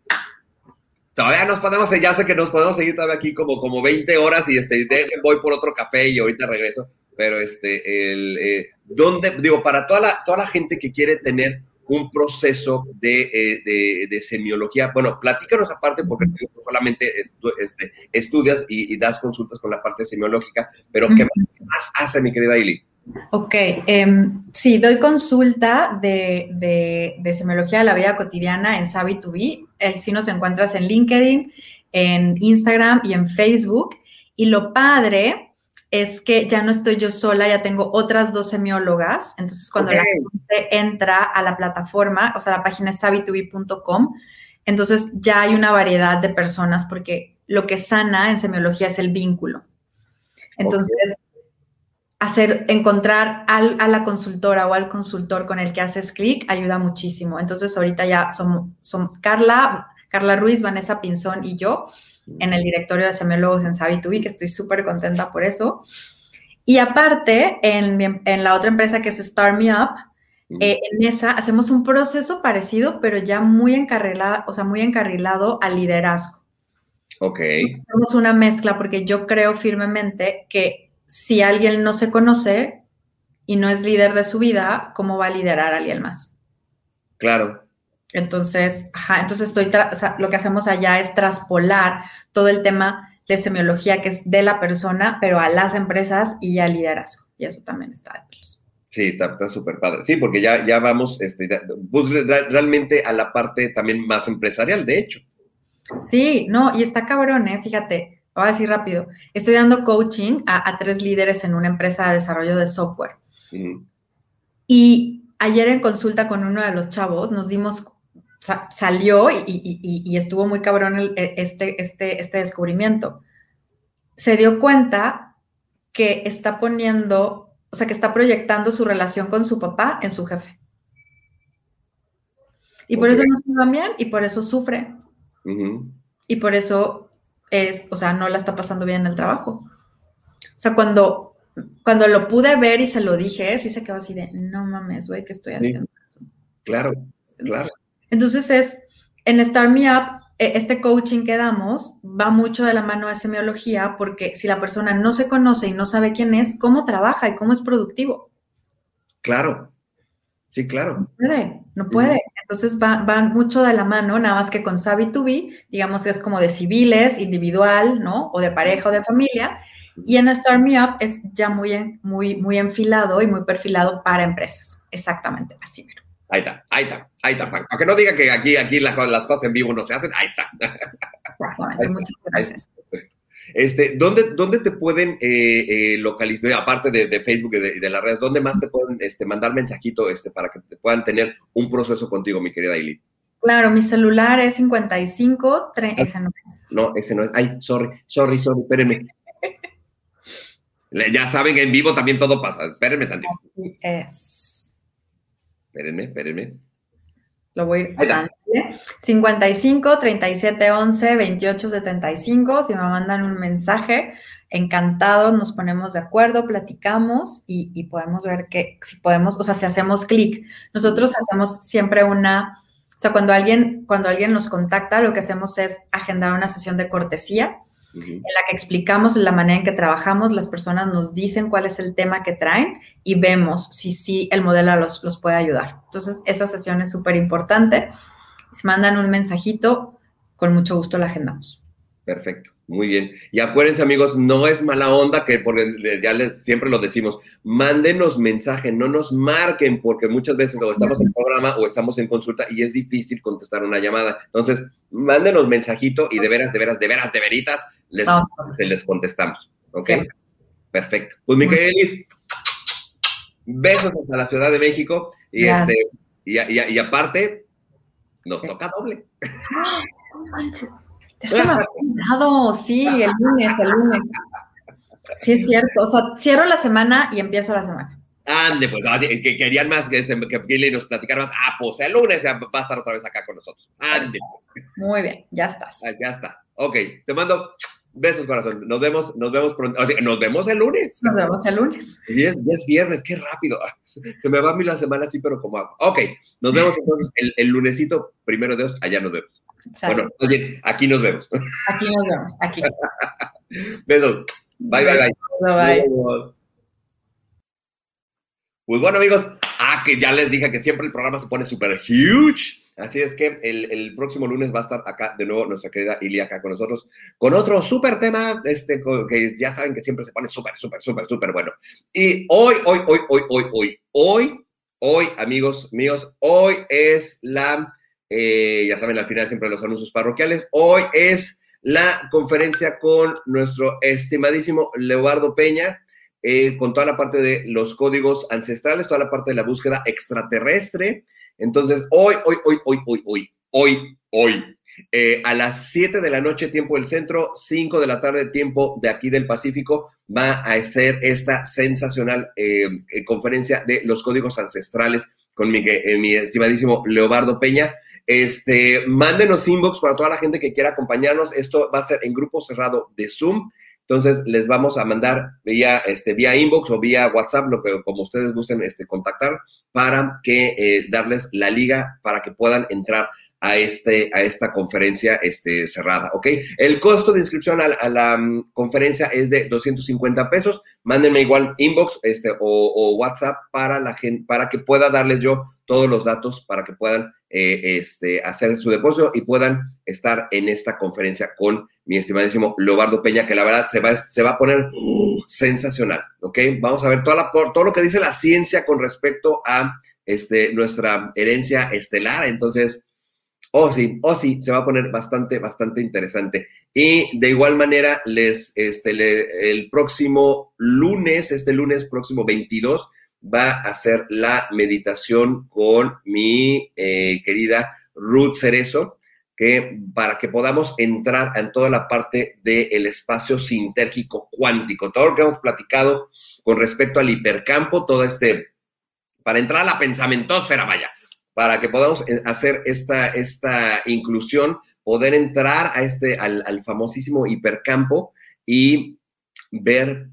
todavía nos podemos, ya sé que nos podemos seguir todavía aquí como, como 20 horas y este, voy por otro café y ahorita regreso. Pero este, el, eh, ¿dónde, digo, para toda la, toda la gente que quiere tener un proceso de, eh, semiología. Bueno, platícanos aparte, porque tú solamente este, estudias y, das consultas con la parte semiológica, pero ¿qué más hace, mi querida Ili? Ok, em, sí, doy consulta de, semiología de la vida cotidiana en Sabi2B. Si nos encuentras en LinkedIn, en Instagram y en Facebook. Y lo padre es que ya no estoy yo sola, ya tengo otras dos semiólogas. Entonces, cuando la gente entra a la plataforma, o sea, la página es savitubi.com, Entonces ya hay una variedad de personas porque lo que sana en semiología es el vínculo. Entonces, hacer, encontrar al, a la consultora o al consultor con el que haces clic ayuda muchísimo. Entonces, ahorita ya somos, somos Carla, Carla Ruiz, Vanessa Pinzón y yo en el directorio de semiólogos en Savitubi, que estoy súper contenta por eso. Y aparte, en, en, la otra empresa que es Start Me Up, eh, en esa hacemos un proceso parecido, pero ya muy encarrilado, o sea, muy encarrilado al liderazgo. Ok. Hacemos una mezcla porque yo creo firmemente que si alguien no se conoce y no es líder de su vida, ¿cómo va a liderar a alguien más? Claro. Entonces, ajá, entonces estoy, lo que hacemos allá es traspolar todo el tema de semiología que es de la persona, pero a las empresas y al liderazgo. Y eso también está de pelos. Sí, está súper padre. Sí, porque ya, ya vamos este, pues, realmente a la parte también más empresarial, de hecho. Sí, no, y está cabrón, ¿eh? Fíjate, voy a decir rápido. Estoy dando coaching a, tres líderes en una empresa de desarrollo de software. Y ayer en consulta con uno de los chavos nos dimos salió y, estuvo muy cabrón e, este, este, este descubrimiento. Se dio cuenta que está poniendo, o sea, que está proyectando su relación con su papá en su jefe. Y por eso no se va bien y por eso sufre. Y por eso es, o sea, no la está pasando bien en el trabajo. O sea, cuando, cuando lo pude ver y se lo dije, sí se quedó así de, no mames, güey, ¿qué estoy haciendo? Claro, claro. Entonces es, en Start Me Up, e, este coaching que damos va mucho de la mano de semiología porque si la persona no se conoce y no sabe quién es, ¿cómo trabaja y cómo es productivo? Claro, sí, claro. No puede, no puede. Entonces van va mucho de la mano, nada más que con Savvy to Be, digamos que es como de civiles, individual, ¿no? O de pareja o de familia. Y en Start Me Up es ya muy, muy, muy enfilado y muy perfilado para empresas. Exactamente, así, pero. Ahí está, ahí está, ahí está. Aunque no diga que aquí, aquí las, cosas en vivo no se hacen, ahí está. Muchas gracias. Este, ¿dónde, ¿Dónde te pueden eh, eh, localizar, aparte de, Facebook y de, las redes, dónde más te pueden este, mandar mensajito este, para que te puedan tener un proceso contigo, mi querida Ili? Claro, mi celular es 55, 3, ah, ese no es. No, ese no es. Ay, sorry, sorry, sorry, espérenme. ya saben en vivo también todo pasa. Espérenme tantito. es. Espérenme, espérenme. Lo voy a ir dando. 55 37 11 28 75. Si me mandan un mensaje, encantado, nos ponemos de acuerdo, platicamos y, podemos ver que si podemos, o sea, si hacemos clic. Nosotros hacemos siempre una, o sea, cuando alguien, cuando alguien nos contacta, lo que hacemos es agendar una sesión de cortesía en la que explicamos la manera en que trabajamos, las personas nos dicen cuál es el tema que traen y vemos si sí el modelo los, los puede ayudar. Entonces, esa sesión es súper importante. Si mandan un mensajito, con mucho gusto la agendamos. Perfecto, muy bien. Y acuérdense, amigos, no es mala onda que, porque ya les siempre lo decimos, mándenos mensaje, no nos marquen, porque muchas veces o estamos en programa o estamos en consulta y es difícil contestar una llamada. Entonces, mándenos mensajito y de veras, de veras, de veras, de veritas, les, se les contestamos. ¿Ok? Perfecto. Pues, mi besos hasta la Ciudad de México y, este, y, aparte, nos toca doble. Ya se me ha olvidado, sí, el lunes, el lunes. Sí, es cierto. O sea, cierro la semana y empiezo la semana. Ande, pues, que querían más que, este, que nos platicara más. Ah, pues el lunes va a estar otra vez acá con nosotros. Ande. Pues. Muy bien, ya estás. Ah, ya está. Ok, te mando besos, corazón. Nos vemos, nos vemos pronto. nos vemos el lunes. Nos vemos el lunes. Y es, es viernes, qué rápido. Ah, se me va a mí la semana así, pero como hago. Ok, nos vemos entonces el, el lunesito, primero de Dios, allá nos vemos. Bueno, oye, aquí nos vemos. Aquí nos vemos, aquí. Besos. Bye, bye, bye. Bye, bye. Pues bueno, amigos, ah, que ya les dije que siempre el programa se pone súper huge. Así es que el, próximo lunes va a estar acá de nuevo nuestra querida Ilia acá con nosotros con otro súper tema, este, que ya saben que siempre se pone súper, súper, súper, súper bueno. Y hoy, hoy, hoy, hoy, hoy, hoy, hoy, hoy, amigos míos, hoy es la eh, ya saben, al final siempre los anuncios parroquiales. Hoy es la conferencia con nuestro estimadísimo Leobardo Peña, eh, con toda la parte de los códigos ancestrales, toda la parte de la búsqueda extraterrestre. Entonces, hoy, hoy, hoy, hoy, hoy, hoy, hoy, hoy. Eh, a las 7 de la noche, tiempo del centro, 5 de la tarde, tiempo de aquí del Pacífico, va a ser esta sensacional eh, eh, conferencia de los códigos ancestrales con mi, mi estimadísimo Leobardo Peña. Este, mándenos inbox para toda la gente que quiera acompañarnos. Esto va a ser en grupo cerrado de Zoom. Entonces les vamos a mandar vía, este, vía inbox o vía WhatsApp, lo que como ustedes gusten este, contactar, para que darles la liga para que puedan entrar a, este, a esta conferencia este, cerrada, ¿ok? El costo de inscripción a, la mm, conferencia es de 250 pesos. Mándenme igual inbox este, o, WhatsApp para, la gente, para que pueda darles yo todos los datos para que puedan eh, este, hacer su depósito y puedan estar en esta conferencia con mi estimadísimo Lobardo Peña, que la verdad se va, se va a poner uh, sensacional, ¿ok? Vamos a ver todo lo que dice la ciencia con respecto a este, nuestra herencia estelar. Entonces, Oh, sí, oh, sí, se va a poner bastante, bastante interesante. Y de igual manera, les, este, el próximo lunes, este lunes próximo 22, va a ser la meditación con mi eh, querida Ruth Cerezo, que para que podamos entrar en toda la parte del espacio sintérgico cuántico, todo lo que hemos platicado con respecto al hipercampo, todo este, para entrar a la pensamentósfera, vaya para que podamos eh, hacer esta, esta inclusión, poder entrar a este, al, famosísimo hipercampo y ver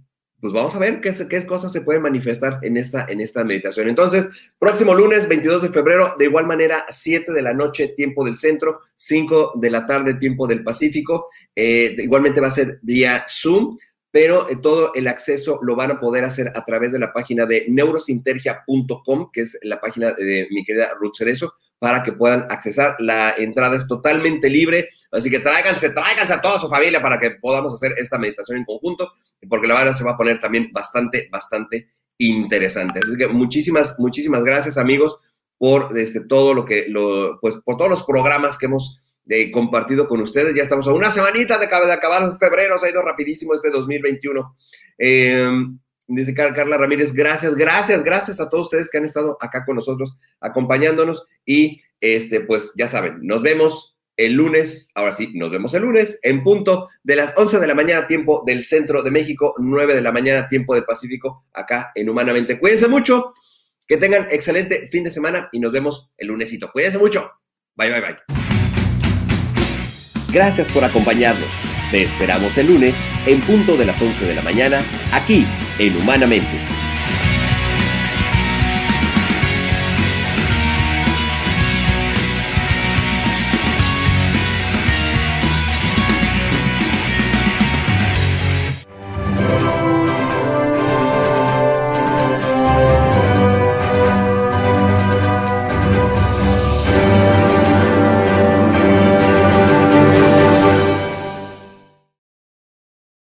pues vamos a ver qué, qué, cosas se pueden manifestar en esta, en esta meditación. Entonces, próximo lunes 22 de febrero, de igual manera, 7 de la noche, tiempo del centro, 5 de la tarde, tiempo del Pacífico. Eh, igualmente va a ser vía Zoom pero eh, todo el acceso lo van a poder hacer a través de la página de neurosintergia.com, que es la página de mi querida Ruth Cerezo, para que puedan accesar. La entrada es totalmente libre, así que tráiganse, tráiganse a toda su familia para que podamos hacer esta meditación en conjunto, porque la verdad se va a poner también bastante, bastante interesante. Así que muchísimas, muchísimas gracias, amigos, por este, todo lo que, lo, pues, por todos los programas que hemos de compartido con ustedes. Ya estamos a una semanita de, acabar febrero, se ha ido rapidísimo este 2021. Em, dice Carla Ramírez, gracias, gracias, gracias a todos ustedes que han estado acá con nosotros, acompañándonos. Y este, pues ya saben, nos vemos el lunes, ahora sí, nos vemos el lunes en punto de las 11 de la mañana, tiempo del centro de México, 9 de la mañana, tiempo del Pacífico, acá en Humanamente. Cuídense mucho, que tengan excelente fin de semana y nos vemos el lunesito. Cuídense mucho. Bye, bye, bye. Gracias por acompañarnos. Te esperamos el lunes en punto de las 11 de la mañana aquí en Humanamente